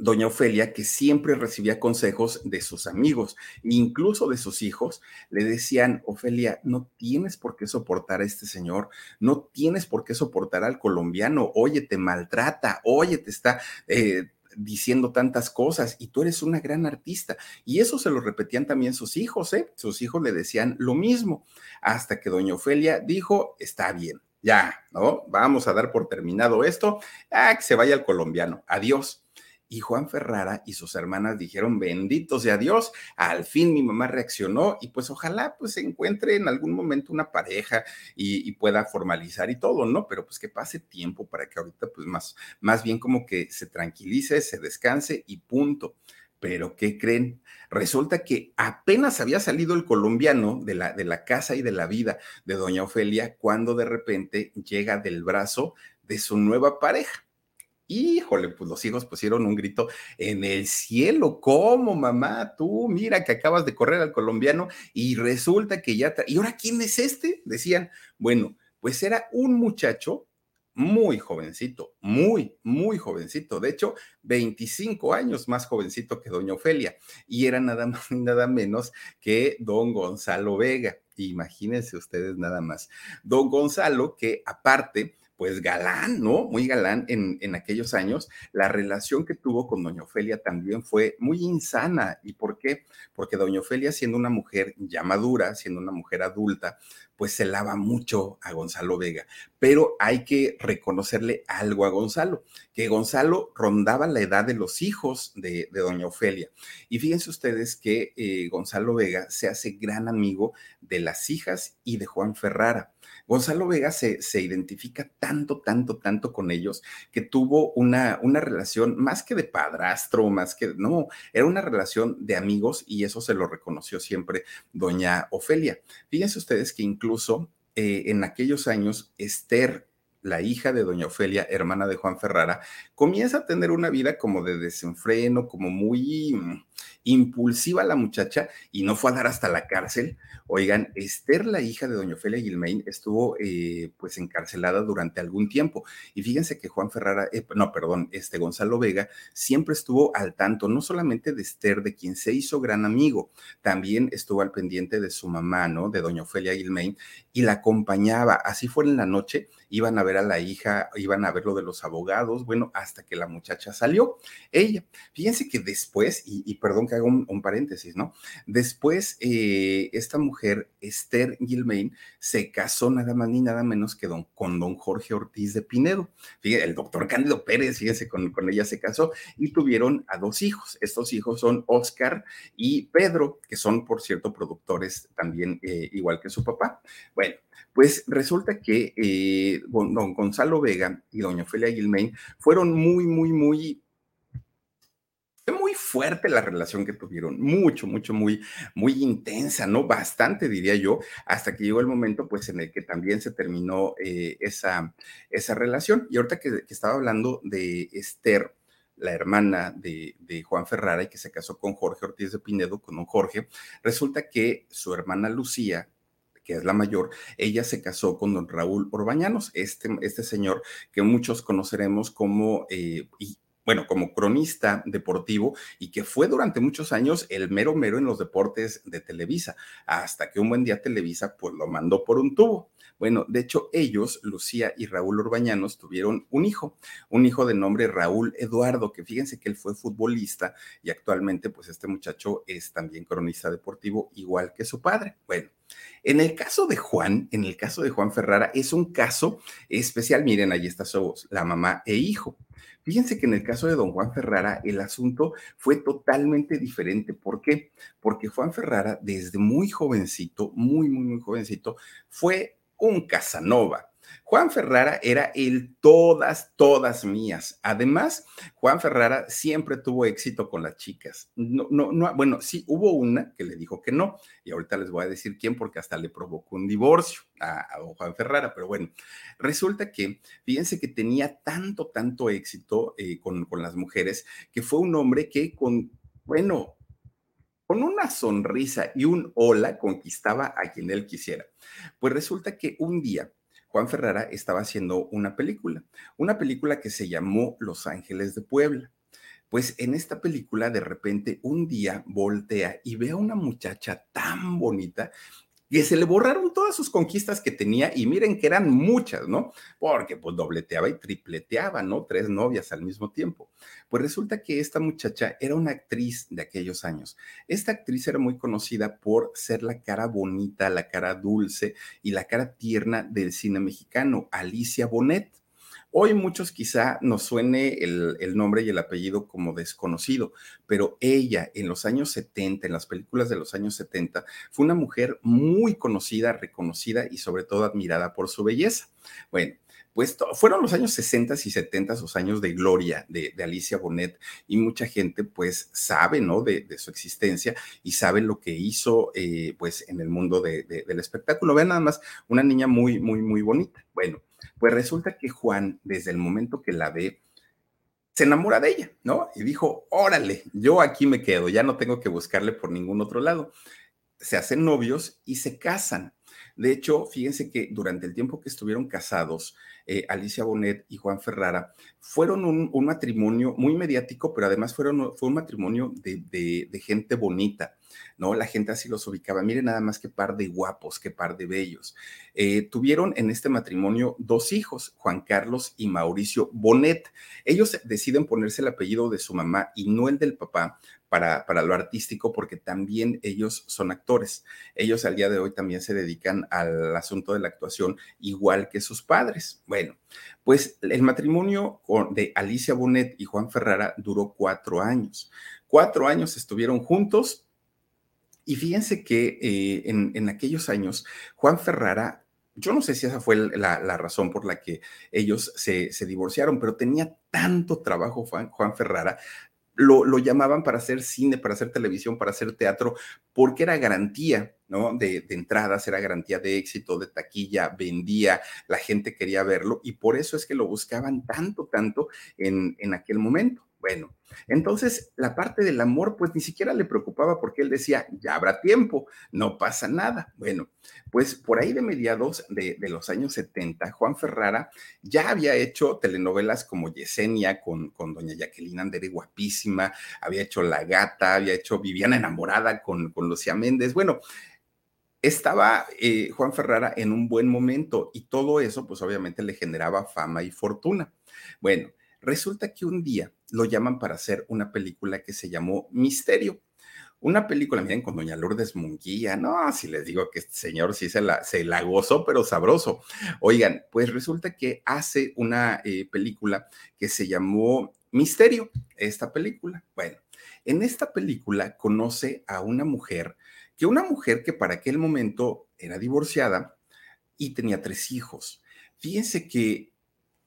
doña Ofelia, que siempre recibía consejos de sus amigos, incluso de sus hijos, le decían, Ofelia, no tienes por qué soportar a este señor, no tienes por qué soportar al colombiano, oye, te maltrata, oye, te está... Eh, diciendo tantas cosas y tú eres una gran artista. Y eso se lo repetían también sus hijos, ¿eh? Sus hijos le decían lo mismo, hasta que doña Ofelia dijo, está bien, ya, ¿no? Vamos a dar por terminado esto, ah, que se vaya el colombiano, adiós. Y Juan Ferrara y sus hermanas dijeron, bendito sea Dios, al fin mi mamá reaccionó y pues ojalá pues se encuentre en algún momento una pareja y, y, pueda formalizar y todo, ¿no? Pero pues que pase tiempo para que ahorita pues más, más bien como que se tranquilice, se descanse y punto. Pero ¿qué creen? Resulta que apenas había salido el colombiano de la, de la casa y de la vida de doña Ofelia cuando de repente llega del brazo de su nueva pareja híjole, pues los hijos pusieron un grito en el cielo. ¿Cómo, mamá? Tú, mira que acabas de correr al colombiano y resulta que ya... ¿Y ahora quién es este? Decían, bueno, pues era un muchacho muy jovencito, muy, muy jovencito. De hecho, 25 años más jovencito que doña Ofelia. Y era nada más nada menos que don Gonzalo Vega. Imagínense ustedes nada más. Don Gonzalo, que aparte pues galán, ¿no? Muy galán en, en, aquellos años. La relación que tuvo con doña Ofelia también fue muy insana. ¿Y por qué? Porque doña Ofelia, siendo una mujer ya madura, siendo una mujer adulta, pues se lava mucho a Gonzalo Vega. Pero hay que reconocerle algo a Gonzalo, que Gonzalo rondaba la edad de los hijos de, doña Ofelia. Y fíjense ustedes que eh, Gonzalo Vega se hace gran amigo de las hijas y de Juan Ferrara. Gonzalo Vega se, se, identifica tanto, tanto, tanto con ellos que tuvo una, una relación más que de padrastro, más que, no, era una relación de amigos y eso se lo reconoció siempre doña Ofelia. Fíjense ustedes que incluso eh, en aquellos años Esther la hija de doña Ofelia, hermana de Juan Ferrara, comienza a tener una vida como de desenfreno, como muy mm, impulsiva la muchacha y no fue a dar hasta la cárcel. Oigan, Esther, la hija de doña Ofelia Gilmain, estuvo eh, pues encarcelada durante algún tiempo. Y fíjense que Juan Ferrara, eh, no, perdón, este Gonzalo Vega siempre estuvo al tanto, no solamente de Esther, de quien se hizo gran amigo, también estuvo al pendiente de su mamá, ¿no? De doña Ofelia Gilmain y la acompañaba. Así fue en la noche, iban a ver a la hija, iban a ver lo de los abogados, bueno, hasta que la muchacha salió. Ella, fíjense que después, y, perdón que haga un, paréntesis, ¿no? Después, eh, esta mujer, Esther Gilmain, se casó nada más ni nada menos que con don Jorge Ortiz de Pinedo. El doctor Cándido Pérez, fíjense, con, con ella se casó y tuvieron a dos hijos. Estos hijos son Oscar y Pedro, que son, por cierto, productores también eh, igual que su papá. Bueno, pues resulta que eh, don Gonzalo Vega y doña Ofelia Gilmain fueron muy, muy, muy muy fuerte la relación que tuvieron, mucho, mucho, muy, muy intensa, ¿no? Bastante, diría yo, hasta que llegó el momento, pues, en el que también se terminó eh, esa, esa relación. Y ahorita que, estaba hablando de Esther, la hermana de, de, Juan Ferrara y que se casó con Jorge Ortiz de Pinedo, con un Jorge, resulta que su hermana Lucía, que es la mayor, ella se casó con don Raúl Orbañanos, este, este señor que muchos conoceremos como, eh, bueno, como cronista deportivo y que fue durante muchos años el mero mero en los deportes de Televisa, hasta que un buen día Televisa pues lo mandó por un tubo. Bueno, de hecho ellos, Lucía y Raúl Orbañanos, tuvieron un hijo, un hijo de nombre Raúl Eduardo, que fíjense que él fue futbolista y actualmente pues este muchacho es también cronista deportivo igual que su padre. Bueno, en el caso de Juan, en el caso de Juan Ferrara, es un caso especial. Miren, ahí está su, la mamá e hijo. Fíjense que en el caso de don Juan Ferrara, el asunto fue totalmente diferente. ¿Por qué? Porque Juan Ferrara, desde muy jovencito, muy, muy, muy jovencito, fue un Casanova Juan Ferrara era el todas, todas mías. Además, Juan Ferrara siempre tuvo éxito con las chicas. No, no, no, bueno, sí, hubo una que le dijo que no, y ahorita les voy a decir quién, porque hasta le provocó un divorcio a, Juan Ferrara, pero bueno, resulta que, fíjense que tenía tanto, tanto éxito eh, con, con las mujeres, que fue un hombre que con, bueno, con una sonrisa y un hola conquistaba a quien él quisiera. Pues resulta que un día Juan Ferrara estaba haciendo una película, una película que se llamó Los Ángeles de Puebla. Pues en esta película de repente un día voltea y ve a una muchacha tan bonita que se le borraron todas sus conquistas que tenía y miren que eran muchas, ¿no? Porque pues dobleteaba y tripleteaba, ¿no? Tres novias al mismo tiempo. Pues resulta que esta muchacha era una actriz de aquellos años. Esta actriz era muy conocida por ser la cara bonita, la cara dulce y la cara tierna del cine mexicano, Alicia Bonet. Hoy muchos quizá nos suene el, nombre y el apellido como desconocido, pero ella en los años 70, en las películas de los años 70, fue una mujer muy conocida, reconocida y sobre todo admirada por su belleza. Bueno, pues fueron los años 60 y 70 los años de gloria de, Alicia Bonet y mucha gente pues sabe, ¿no? De, su existencia y sabe lo que hizo eh, pues en el mundo del espectáculo. Vean nada más, una niña muy, muy, muy bonita. Bueno, pues resulta que Juan, desde el momento que la ve, se enamora de ella, ¿no? Y dijo, órale, yo aquí me quedo, ya no tengo que buscarle por ningún otro lado. Se hacen novios y se casan. De hecho, fíjense que durante el tiempo que estuvieron casados, eh, Alicia Bonet y Juan Ferrara fueron un, matrimonio muy mediático, pero además fueron, fue un matrimonio de, de gente bonita ¿no? La gente así los ubicaba. Miren nada más qué par de guapos, qué par de bellos. Eh, tuvieron en este matrimonio dos hijos, Juan Carlos y Mauricio Bonet. Ellos deciden ponerse el apellido de su mamá y no el del papá para, para, lo artístico porque también ellos son actores. Ellos al día de hoy también se dedican al asunto de la actuación igual que sus padres. Bueno, pues el matrimonio de Alicia Bonet y Juan Ferrara duró cuatro años. Cuatro años estuvieron juntos y fíjense que eh, en, aquellos años Juan Ferrara yo no sé si esa fue la, razón por la que ellos se, divorciaron, pero tenía tanto trabajo Juan, Juan Ferrara lo, llamaban para hacer cine, para hacer televisión, para hacer teatro, porque era garantía, ¿no? De, entradas, era garantía de éxito, de taquilla, vendía, la gente quería verlo y por eso es que lo buscaban tanto, tanto en, en aquel momento. Bueno, entonces la parte del amor pues ni siquiera le preocupaba porque él decía, ya habrá tiempo, no pasa nada. Bueno, pues por ahí de mediados de, los años 70, Juan Ferrara ya había hecho telenovelas como Yesenia con, con doña Jacqueline Andere, guapísima, había hecho La Gata, había hecho Viviana enamorada con, con Lucía Méndez. Bueno, estaba eh, Juan Ferrara en un buen momento y todo eso pues obviamente le generaba fama y fortuna. Bueno, Resulta que un día lo llaman para hacer una película que se llamó Misterio. Una película, miren, con doña Lourdes Munguía, no, si les digo que este señor sí se la, se la gozó, pero sabroso. Oigan, pues resulta que hace una eh, película que se llamó Misterio, esta película. Bueno, en esta película conoce a una mujer, que una mujer que para aquel momento era divorciada y tenía tres hijos. Fíjense que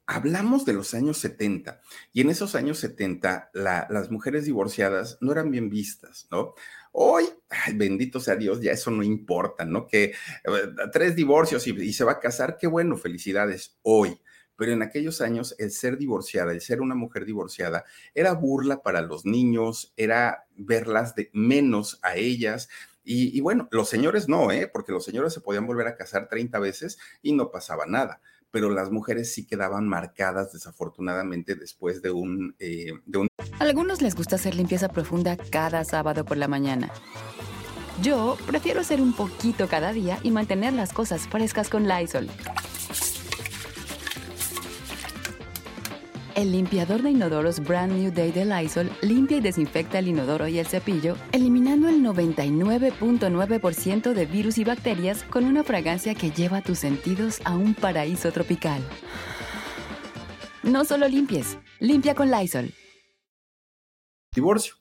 hablamos de los años 70 y en esos años 70 las mujeres divorciadas no eran bien vistas, ¿no? Hoy, bendito sea Dios, ya eso no importa, ¿no? Que eh, tres divorcios y, y se va a casar, qué bueno, felicidades, hoy. Pero en aquellos años el ser divorciada, el ser una mujer divorciada, era burla para los niños, era verlas de menos a ellas, y, y, bueno, los señores no, ¿eh? porque los señores se podían volver a casar 30 veces y no pasaba nada pero las mujeres sí quedaban marcadas desafortunadamente después de un, eh, de un... Algunos les gusta hacer limpieza profunda cada sábado por la mañana. Yo prefiero hacer un poquito cada día y mantener las cosas frescas con Lysol. El limpiador de inodoros Brand New Day de Lysol limpia y desinfecta el inodoro y el cepillo, eliminando el 99.9% de virus y bacterias con una fragancia que lleva tus sentidos a un paraíso tropical. No solo limpies, limpia con Lysol. Divorcio.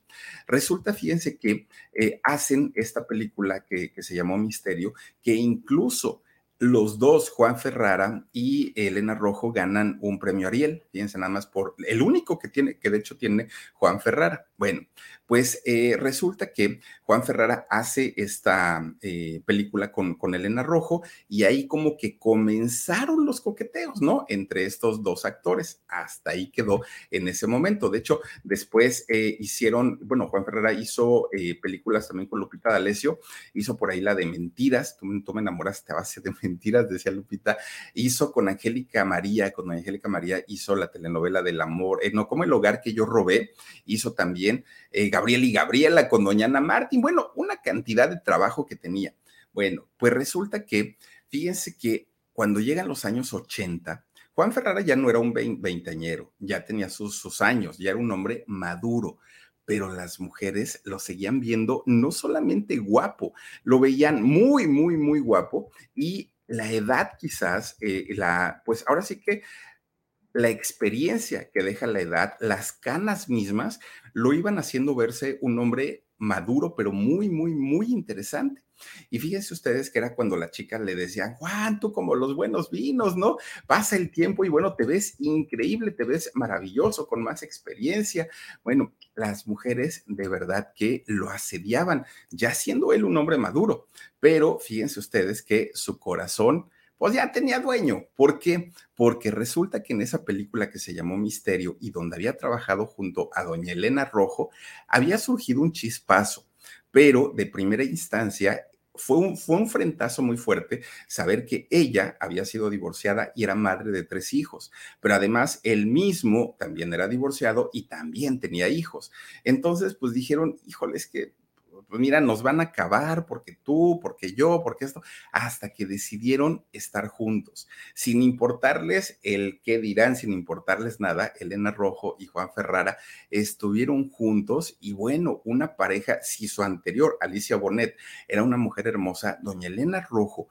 Resulta, fíjense que eh, hacen esta película que, que se llamó Misterio, que incluso los dos, Juan Ferrara y Elena Rojo, ganan un premio Ariel. Fíjense nada más por el único que tiene, que de hecho tiene Juan Ferrara. Bueno, pues eh, resulta que Juan Ferrara hace esta eh, película con, con, Elena Rojo y ahí como que comenzaron los coqueteos, ¿no? Entre estos dos actores. Hasta ahí quedó en ese momento. De hecho, después eh, hicieron, bueno, Juan Ferrara hizo películas también con Lupita D'Alessio, hizo por ahí la de Mentiras, tú, tú me enamoraste a base de mentiras, decía Lupita, hizo con Angélica María, con Angélica María hizo la telenovela del amor, no como el hogar que yo robé, hizo también eh, Gabriel y Gabriela con doña Ana Martín, bueno, una cantidad de trabajo que tenía. Bueno, pues resulta que, fíjense que cuando llegan los años 80, Juan Ferrara ya no era un veinteañero, ya tenía sus, años, ya era un hombre maduro, pero las mujeres lo seguían viendo no solamente guapo, lo veían muy, muy, muy guapo y la edad quizás, eh, la, pues ahora sí que la experiencia que deja la edad, las canas mismas, lo iban haciendo verse un hombre maduro, pero muy, muy, muy interesante. Y fíjense ustedes que era cuando la chica le decían, Juan, tú como los buenos vinos, ¿no? Pasa el tiempo y bueno, te ves increíble, te ves maravilloso, con más experiencia. Bueno, las mujeres de verdad que lo asediaban, ya siendo él un hombre maduro, pero fíjense ustedes que su corazón pues ya tenía dueño. ¿Por qué? Porque resulta que en esa película que se llamó Misterio y donde había trabajado junto a doña Elena Rojo, había surgido un chispazo, pero de primera instancia fue un, fue un frentazo muy fuerte saber que ella había sido divorciada y era madre de tres hijos, pero además él mismo también era divorciado y también tenía hijos. Entonces, pues dijeron, híjole, es que pues mira, nos van a acabar porque tú, porque yo, porque esto, hasta que decidieron estar juntos, sin importarles el qué dirán, sin importarles nada, Elena Rojo y Juan Ferrara estuvieron juntos y bueno, una pareja, si su anterior, Alicia Bonet, era una mujer hermosa, doña Elena Rojo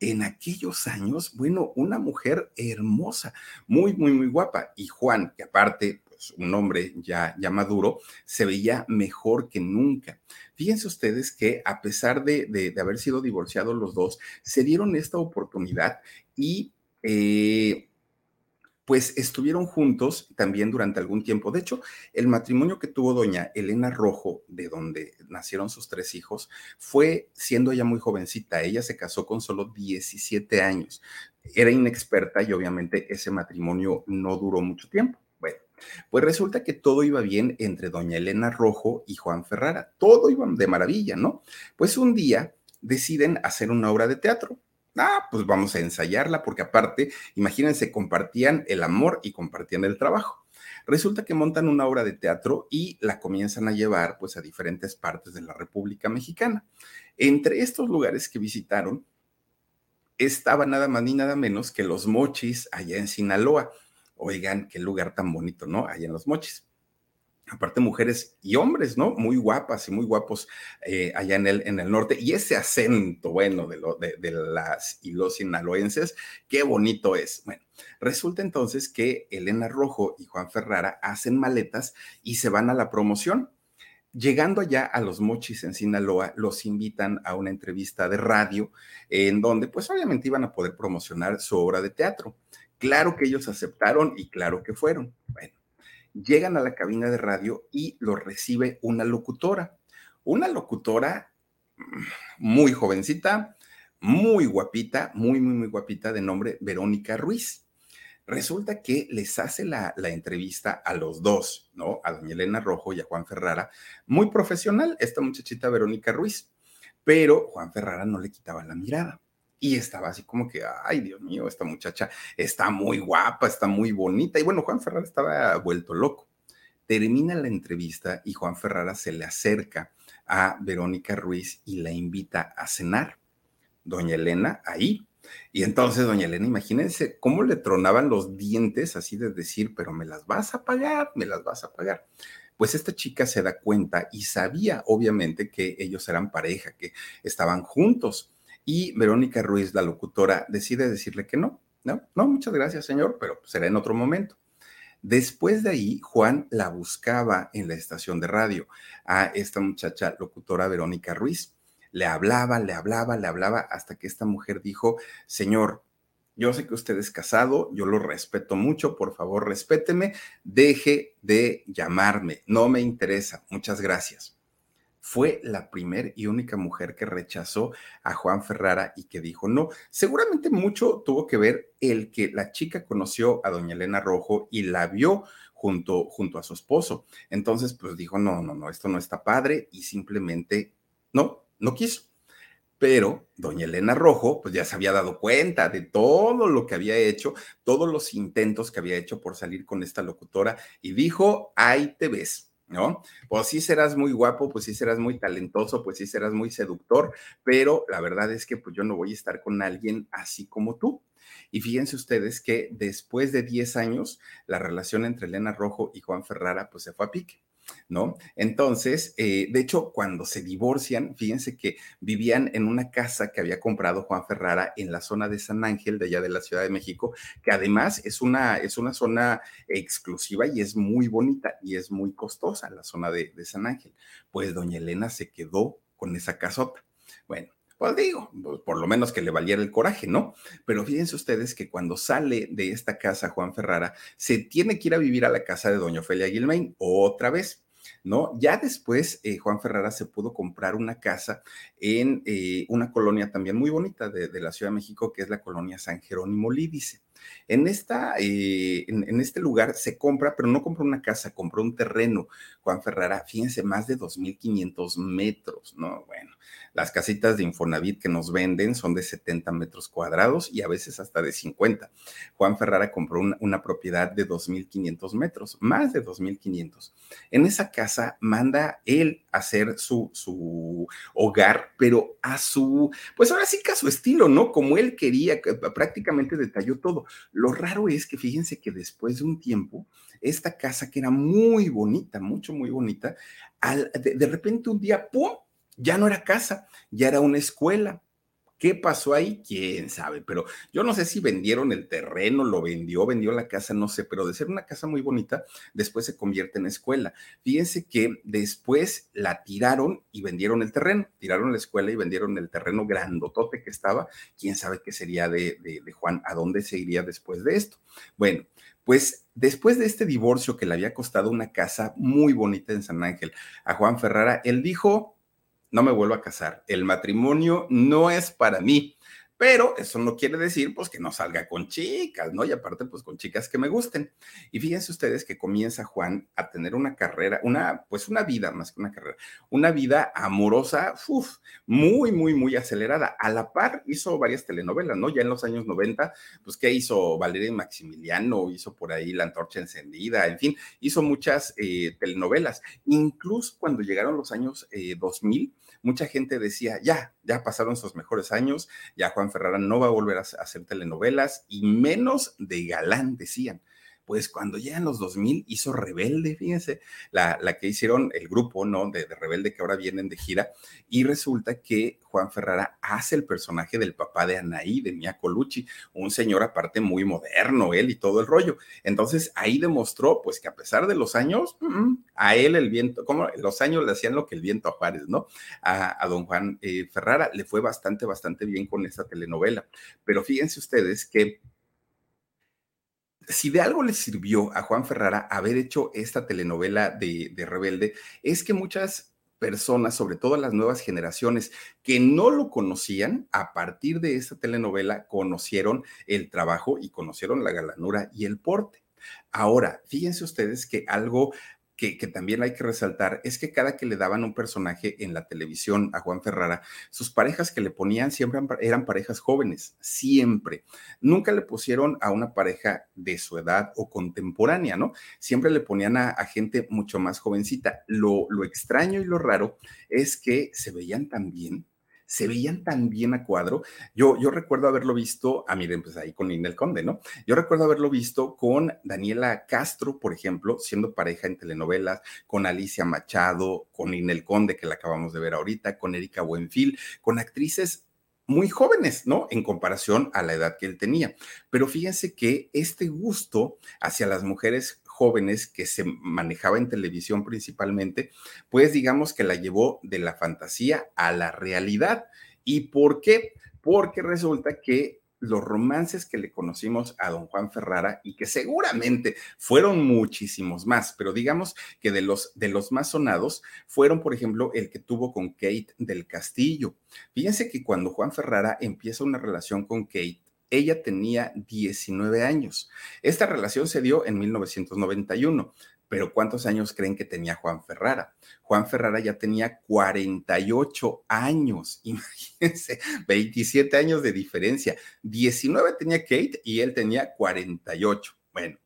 en aquellos años, bueno, una mujer hermosa, muy, muy, muy guapa. Y Juan, que aparte, pues un hombre ya, ya maduro, se veía mejor que nunca. Fíjense ustedes que a pesar de, de, haber sido divorciados los dos, se dieron esta oportunidad y eh, pues estuvieron juntos también durante algún tiempo. De hecho, el matrimonio que tuvo doña Elena Rojo, de donde nacieron sus tres hijos, fue siendo ella muy jovencita. Ella se casó con solo 17 años. Era inexperta y obviamente ese matrimonio no duró mucho tiempo. Pues resulta que todo iba bien entre doña Elena Rojo y Juan Ferrara. Todo iba de maravilla, ¿no? Pues un día deciden hacer una obra de teatro Ah, pues vamos a ensayarla, porque aparte, imagínense, compartían el amor y compartían el trabajo. Resulta que montan una obra de teatro y la comienzan a llevar pues a diferentes partes de la República Mexicana. Entre estos lugares que visitaron estaba nada más ni nada menos que los mochis allá en Sinaloa. Oigan, qué lugar tan bonito, ¿no? Allá en los mochis aparte mujeres y hombres, ¿no? Muy guapas y muy guapos eh, allá en el, en el norte. Y ese acento, bueno, de, lo, de, de, las y los sinaloenses, qué bonito es. Bueno, resulta entonces que Elena Rojo y Juan Ferrara hacen maletas y se van a la promoción. Llegando allá a los mochis en Sinaloa, los invitan a una entrevista de radio en donde pues obviamente iban a poder promocionar su obra de teatro. Claro que ellos aceptaron y claro que fueron. Bueno, llegan a la cabina de radio y lo recibe una locutora. Una locutora mm, muy jovencita, muy guapita, muy, muy, muy guapita, de nombre Verónica Ruiz. Resulta que les hace la, la, entrevista a los dos, ¿no? A doña Elena Rojo y a Juan Ferrara. Muy profesional, esta muchachita Verónica Ruiz. Pero Juan Ferrara no le quitaba la mirada y estaba así como que, ay, Dios mío, esta muchacha está muy guapa, está muy bonita. Y bueno, Juan Ferrara estaba vuelto loco. Termina la entrevista y Juan Ferrara se le acerca a Verónica Ruiz y la invita a cenar. Doña Elena ahí. Y entonces, doña Elena, imagínense cómo le tronaban los dientes así de decir, pero me las vas a pagar, me las vas a pagar pues esta chica se da cuenta y sabía obviamente que ellos eran pareja, que estaban juntos y Verónica Ruiz, la locutora, decide decirle que no, no, no, muchas gracias, señor, pero será en otro momento. Después de ahí, Juan la buscaba en la estación de radio a esta muchacha locutora Verónica Ruiz. Le hablaba, le hablaba, le hablaba, hasta que esta mujer dijo, señor, yo sé que usted es casado, yo lo respeto mucho, por favor, respéteme, deje de llamarme, no me interesa, muchas gracias fue la primera y única mujer que rechazó a Juan Ferrara y que dijo no. Seguramente mucho tuvo que ver el que la chica conoció a doña Elena Rojo y la vio junto, junto a su esposo. Entonces, pues dijo, no, no, no, esto no está padre y simplemente no, no quiso. Pero doña Elena Rojo, pues ya se había dado cuenta de todo lo que había hecho, todos los intentos que había hecho por salir con esta locutora y dijo, ahí te ves ¿no? Pues sí serás muy guapo, pues sí serás muy talentoso, pues sí serás muy seductor, pero la verdad es que pues yo no voy a estar con alguien así como tú. Y fíjense ustedes que después de 10 años, la relación entre Elena Rojo y Juan Ferrara pues se fue a pique. ¿No? Entonces, eh, de hecho, cuando se divorcian, fíjense que vivían en una casa que había comprado Juan Ferrara en la zona de San Ángel, de allá de la Ciudad de México, que además es una, es una zona exclusiva y es muy bonita y es muy costosa la zona de, de San Ángel. Pues doña Elena se quedó con esa casota. Bueno, pues digo, pues por lo menos que le valiera el coraje, ¿no? Pero fíjense ustedes que cuando sale de esta casa Juan Ferrara, se tiene que ir a vivir a la casa de doña Ofelia Gilmain otra vez. ¿No? Ya después eh, Juan Ferrara se pudo comprar una casa en eh, una colonia también muy bonita de, la Ciudad de México, que es la colonia San Jerónimo Lídice. En, esta, eh, en, este lugar se compra, pero no compró una casa, compró un terreno. Juan Ferrara, fíjense, más de 2.500 metros, ¿no? Bueno, las casitas de Infonavit que nos venden son de 70 metros cuadrados y a veces hasta de 50. Juan Ferrara compró una, propiedad de 2.500 metros, más de 2.500. En esa casa manda él hacer su, su hogar, pero a su, pues ahora sí que a su estilo, ¿no? Como él quería, prácticamente detalló todo. Lo raro es que fíjense que después de un tiempo, esta casa que era muy bonita, mucho, muy bonita, de, repente un día, ¡pum! Ya no era casa, ya era una escuela. ¿Qué pasó ahí? Quién sabe, pero yo no sé si vendieron el terreno, lo vendió, vendió la casa, no sé, pero de ser una casa muy bonita, después se convierte en escuela. Fíjense que después la tiraron y vendieron el terreno, tiraron la escuela y vendieron el terreno grandotote que estaba. Quién sabe qué sería de, de Juan, a dónde se iría después de esto. Bueno, pues después de este divorcio que le había costado una casa muy bonita en San Ángel a Juan Ferrara, él dijo, no me vuelvo a casar, el matrimonio no es para mí. Pero eso no quiere decir pues que no salga con chicas, ¿no? Y aparte pues con chicas que me gusten. Y fíjense ustedes que comienza Juan a tener una carrera, una pues una vida más que una carrera, una vida amorosa, uf, muy muy muy acelerada. A la par hizo varias telenovelas, ¿no? Ya en los años 90, pues qué hizo Valeria y Maximiliano, hizo por ahí La antorcha encendida, en fin, hizo muchas eh, telenovelas. Incluso cuando llegaron los años 2000 eh, mucha gente decía, ya, ya pasaron sus mejores años, ya Juan Ferrara no va a volver a hacer telenovelas y menos de galán, decían pues cuando llegan los 2000 hizo Rebelde, fíjense, la, la que hicieron el grupo, ¿no? De, Rebelde que ahora vienen de gira, y resulta que Juan Ferrara hace el personaje del papá de Anaí, de Mia Colucci, un señor aparte muy moderno, él y todo el rollo. Entonces ahí demostró, pues que a pesar de los años, a él el viento, como los años le hacían lo que el viento a Juárez, ¿no? A, don Juan eh, Ferrara le fue bastante, bastante bien con esta telenovela. Pero fíjense ustedes que si de algo le sirvió a Juan Ferrara haber hecho esta telenovela de, Rebelde, es que muchas personas, sobre todo las nuevas generaciones que no lo conocían, a partir de esta telenovela conocieron el trabajo y conocieron la galanura y el porte. Ahora, fíjense ustedes que algo que, también hay que resaltar es que cada que le daban un personaje en la televisión a Juan Ferrara, sus parejas que le ponían siempre eran parejas jóvenes, siempre. Nunca le pusieron a una pareja de su edad o contemporánea, ¿no? Siempre le ponían a, gente mucho más jovencita. Lo, lo extraño y lo raro es que se veían tan bien se veían tan bien a cuadro. Yo, yo recuerdo haberlo visto, a ah, miren, pues ahí con Inel Conde, ¿no? Yo recuerdo haberlo visto con Daniela Castro, por ejemplo, siendo pareja en telenovelas, con Alicia Machado, con Inel Conde, que la acabamos de ver ahorita, con Erika Buenfil, con actrices muy jóvenes, ¿no? En comparación a la edad que él tenía. Pero fíjense que este gusto hacia las mujeres jóvenes que se manejaba en televisión principalmente, pues digamos que la llevó de la fantasía a la realidad. ¿Y por qué? Porque resulta que los romances que le conocimos a don Juan Ferrara y que seguramente fueron muchísimos más, pero digamos que de los, de los más sonados fueron, por ejemplo, el que tuvo con Kate del Castillo. Fíjense que cuando Juan Ferrara empieza una relación con Kate, ella tenía 19 años. Esta relación se dio en 1991, pero ¿cuántos años creen que tenía Juan Ferrara? Juan Ferrara ya tenía 48 años, imagínense, 27 años de diferencia. 19 tenía Kate y él tenía 48. Bueno,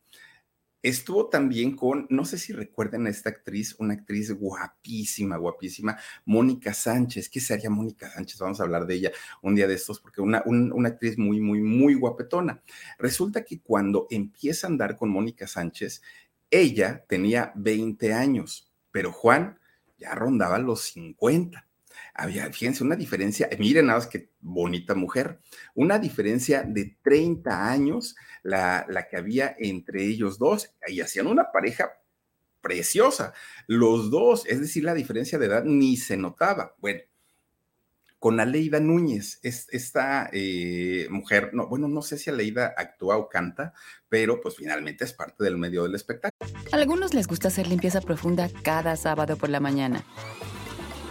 Estuvo también con, no sé si recuerden a esta actriz, una actriz guapísima, guapísima, Mónica Sánchez. ¿Qué sería Mónica Sánchez? Vamos a hablar de ella un día de estos, porque una, una actriz muy, muy, muy guapetona. Resulta que cuando empieza a andar con Mónica Sánchez, ella tenía 20 años, pero Juan ya rondaba los 50 había, fíjense, una diferencia, miren nada más que bonita mujer, una diferencia de 30 años la, la que había entre ellos dos y hacían una pareja preciosa. Los dos, es decir, la diferencia de edad ni se notaba. Bueno, con Aleida Núñez, esta eh, mujer, no, bueno, no sé si Aleida actúa o canta, pero pues finalmente es parte del medio del espectáculo. A algunos les gusta hacer limpieza profunda cada sábado por la mañana.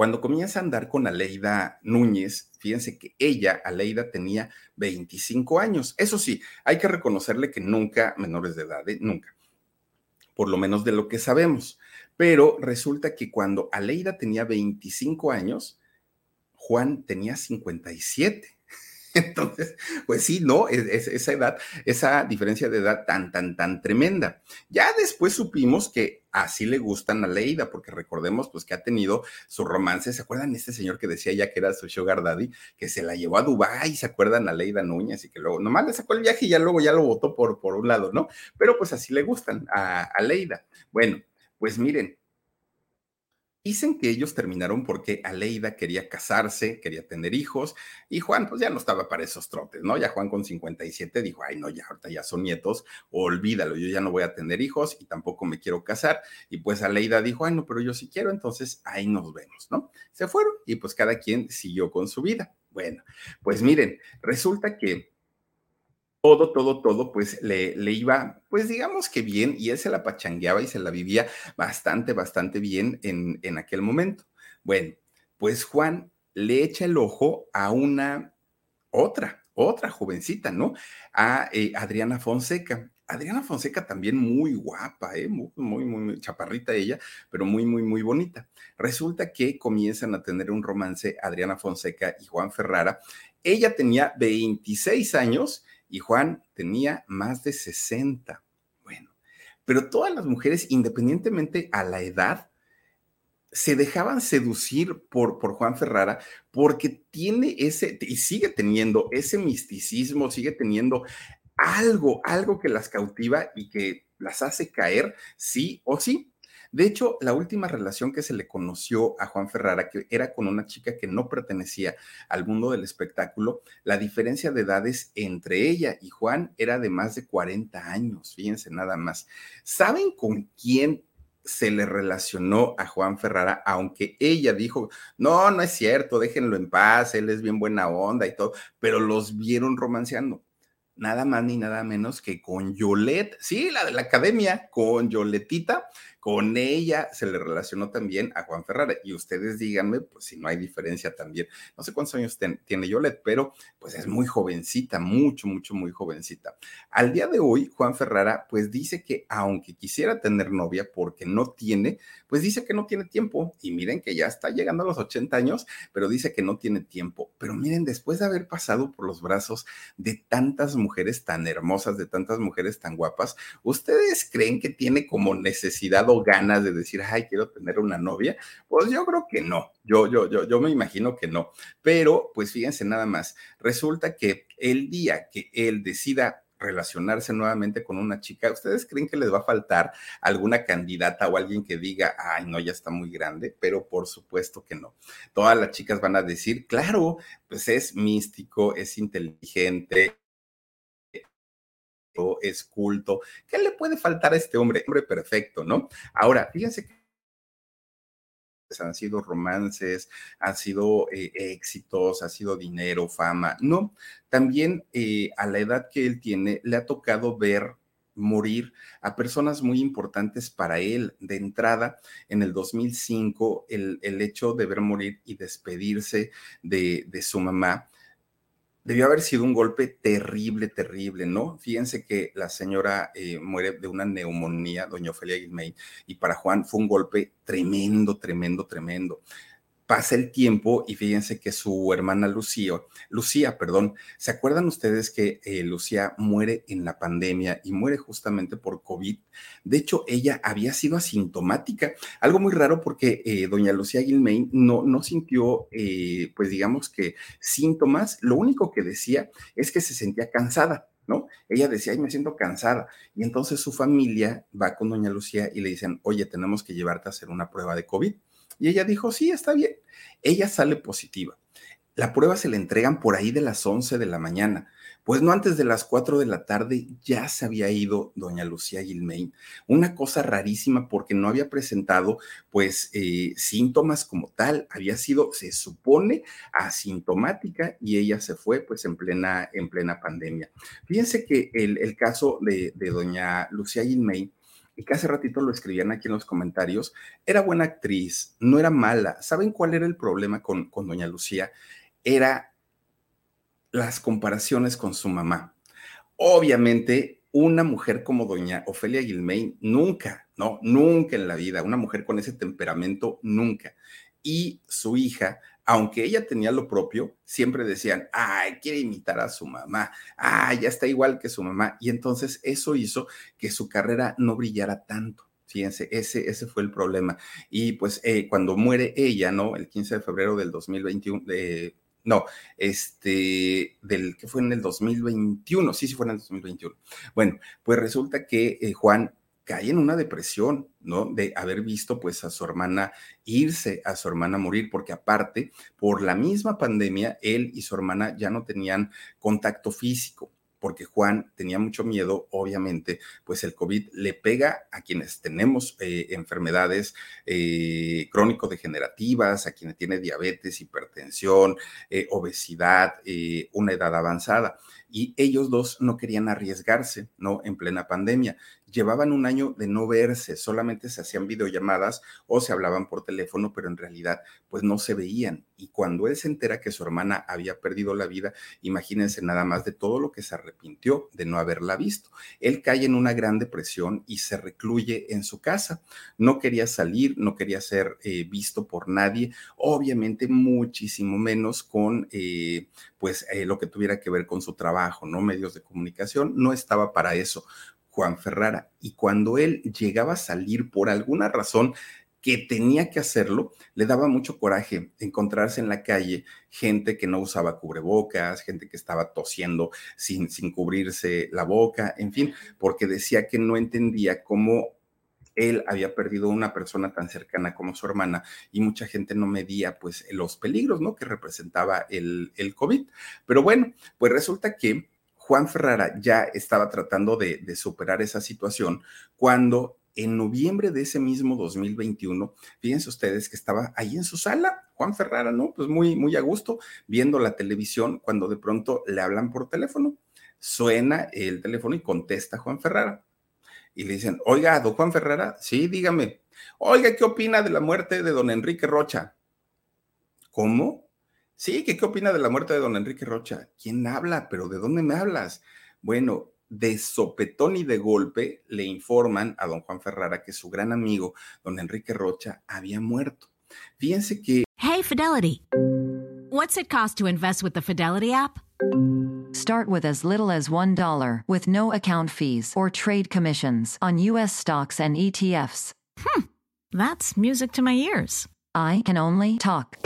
Cuando comienza a andar con Aleida Núñez, fíjense que ella, Aleida, tenía 25 años. Eso sí, hay que reconocerle que nunca, menores de edad, ¿eh? nunca, por lo menos de lo que sabemos. Pero resulta que cuando Aleida tenía 25 años, Juan tenía 57. Entonces, pues sí, ¿no? Es, esa edad, esa diferencia de edad tan, tan, tan tremenda. Ya después supimos que así le gustan a Leida, porque recordemos pues que ha tenido su romance. ¿Se acuerdan este señor que decía ya que era su sugar daddy, que se la llevó a Dubái? ¿Se acuerdan a Leida Núñez? Y que luego nomás le sacó el viaje y ya luego ya lo votó por, por un lado, ¿no? Pero pues así le gustan a, a Leida. Bueno, pues miren, Dicen que ellos terminaron porque Aleida quería casarse, quería tener hijos, y Juan pues ya no estaba para esos trotes, ¿no? Ya Juan con 57 dijo, ay no, ya ahorita ya son nietos, olvídalo, yo ya no voy a tener hijos y tampoco me quiero casar. Y pues Aleida dijo, ay no, pero yo sí quiero, entonces ahí nos vemos, ¿no? Se fueron y pues cada quien siguió con su vida. Bueno, pues miren, resulta que todo, todo, todo, pues le, le, iba, pues digamos que bien, y él se la pachangueaba y se la vivía bastante, bastante bien en, en aquel momento. Bueno, pues Juan le echa el ojo a una otra, otra jovencita, ¿no? A eh, Adriana Fonseca. Adriana Fonseca también muy guapa, ¿eh? muy, muy, muy chaparrita ella, pero muy, muy, muy bonita. Resulta que comienzan a tener un romance Adriana Fonseca y Juan Ferrara. Ella tenía 26 años y Juan tenía más de 60. Bueno, pero todas las mujeres, independientemente a la edad, se dejaban seducir por, por Juan Ferrara porque tiene ese, y sigue teniendo ese misticismo, sigue teniendo algo, algo que las cautiva y que las hace caer sí o sí. De hecho, la última relación que se le conoció a Juan Ferrara, que era con una chica que no pertenecía al mundo del espectáculo, la diferencia de edades entre ella y Juan era de más de 40 años, fíjense nada más. ¿Saben con quién se le relacionó a Juan Ferrara, aunque ella dijo, no, no es cierto, déjenlo en paz, él es bien buena onda y todo, pero los vieron romanceando nada más ni nada menos que con Yolette, sí, la de la academia, con Yoletita, con ella se le relacionó también a Juan Ferrara. Y ustedes díganme, pues si no hay diferencia también. No sé cuántos años tiene Yolette, pero pues es muy jovencita, mucho, mucho, muy jovencita. Al día de hoy, Juan Ferrara, pues dice que aunque quisiera tener novia porque no tiene, pues dice que no tiene tiempo. Y miren que ya está llegando a los 80 años, pero dice que no tiene tiempo. Pero miren, después de haber pasado por los brazos de tantas mujeres tan hermosas, de tantas mujeres tan guapas, ¿ustedes creen que tiene como necesidad ganas de decir, ay, quiero tener una novia? Pues yo creo que no, yo, yo, yo, yo me imagino que no. Pero, pues fíjense nada más, resulta que el día que él decida relacionarse nuevamente con una chica, ¿ustedes creen que les va a faltar alguna candidata o alguien que diga, ay, no, ya está muy grande? Pero por supuesto que no. Todas las chicas van a decir, claro, pues es místico, es inteligente, es culto. ¿Qué le puede faltar a este hombre? Hombre perfecto, ¿no? Ahora, fíjense que han sido romances, han sido eh, éxitos, ha sido dinero, fama. No, también eh, a la edad que él tiene, le ha tocado ver morir a personas muy importantes para él. De entrada, en el 2005, el, el hecho de ver morir y despedirse de, de su mamá debió haber sido un golpe terrible, terrible, ¿no? Fíjense que la señora eh, muere de una neumonía, doña Ofelia Guilmey, y para Juan fue un golpe tremendo, tremendo, tremendo pasa el tiempo y fíjense que su hermana Lucía, Lucía, perdón, ¿se acuerdan ustedes que eh, Lucía muere en la pandemia y muere justamente por COVID? De hecho, ella había sido asintomática, algo muy raro porque eh, doña Lucía Gilmain no, no sintió, eh, pues digamos que síntomas, lo único que decía es que se sentía cansada. ¿No? Ella decía, ay, me siento cansada. Y entonces su familia va con doña Lucía y le dicen, oye, tenemos que llevarte a hacer una prueba de COVID. Y ella dijo, sí, está bien. Ella sale positiva. La prueba se le entregan por ahí de las 11 de la mañana. Pues no antes de las 4 de la tarde ya se había ido doña Lucía Gilmain. Una cosa rarísima porque no había presentado pues eh, síntomas como tal, había sido, se supone, asintomática y ella se fue pues en plena, en plena pandemia. Fíjense que el, caso de, doña Lucía Gilmain y que hace ratito lo escribían aquí en los comentarios, era buena actriz, no era mala. ¿Saben cuál era el problema con, con doña Lucía? Era las comparaciones con su mamá. Obviamente, una mujer como doña Ofelia Gilmain, nunca, no, nunca en la vida, una mujer con ese temperamento, nunca. Y su hija, aunque ella tenía lo propio, siempre decían, ay, quiere imitar a su mamá, ay, ya está igual que su mamá. Y entonces eso hizo que su carrera no brillara tanto. Fíjense, ese, ese fue el problema. Y pues eh, cuando muere ella, ¿no? El 15 de febrero del 2021, de no, este, del que fue en el 2021, sí, sí fue en el 2021. Bueno, pues resulta que eh, Juan cae en una depresión, ¿no? De haber visto pues a su hermana irse, a su hermana morir, porque aparte, por la misma pandemia, él y su hermana ya no tenían contacto físico porque Juan tenía mucho miedo, obviamente, pues el COVID le pega a quienes tenemos eh, enfermedades eh, crónico-degenerativas, a quienes tienen diabetes, hipertensión, eh, obesidad, una edad avanzada. Y ellos dos no querían arriesgarse, ¿no? En plena pandemia llevaban un año de no verse, solamente se hacían videollamadas o se hablaban por teléfono, pero en realidad pues no se veían. Y cuando él se entera que su hermana había perdido la vida, imagínense nada más de todo lo que se arrepintió de no haberla visto. Él cae en una gran depresión y se recluye en su casa. No quería salir, no quería ser eh, visto por nadie, obviamente muchísimo menos con eh, pues eh, lo que tuviera que ver con su trabajo, ¿no? Medios de comunicación, no estaba para eso Juan Ferrara. Y cuando él llegaba a salir por alguna razón que tenía que hacerlo, le daba mucho coraje encontrarse en la calle gente que no usaba cubrebocas, gente que estaba tosiendo sin, sin cubrirse la boca, en fin, porque decía que no entendía cómo él había perdido una persona tan cercana como su hermana y mucha gente no medía pues los peligros, ¿no? Que representaba el, el COVID. Pero bueno, pues resulta que Juan Ferrara ya estaba tratando de, superar esa situación cuando en noviembre de ese mismo 2021, fíjense ustedes que estaba ahí en su sala, Juan Ferrara, ¿no? Pues muy, muy a gusto, viendo la televisión, cuando de pronto le hablan por teléfono. Suena el teléfono y contesta Juan Ferrara. Y le dicen, oiga, don Juan Ferrara, sí, dígame. Oiga, ¿qué opina de la muerte de don Enrique Rocha? ¿Cómo? Sí, ¿qué, ¿qué opina de la muerte de don Enrique Rocha? ¿Quién habla? ¿Pero de dónde me hablas? Bueno, de sopetón y de golpe le informan a don Juan Ferrara que su gran amigo, don Enrique Rocha, había muerto. Fíjense que... Hey, Fidelity. What's it cost to invest with the Fidelity app? Start with as little as $1 with no account fees or trade commissions on U.S. stocks and ETFs. Hmm, that's music to my ears. I can only talk.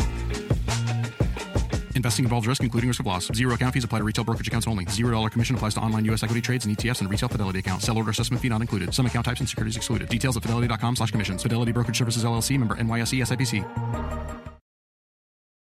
Investing involves risk, including risk of loss. Zero account fees apply to retail brokerage accounts only. Zero dollar commission applies to online U.S. equity trades and ETFs and retail Fidelity accounts. Sell order assessment fee not included. Some account types and securities excluded. Details at fidelity.com slash commissions. Fidelity Brokerage Services LLC. Member NYSE SIPC.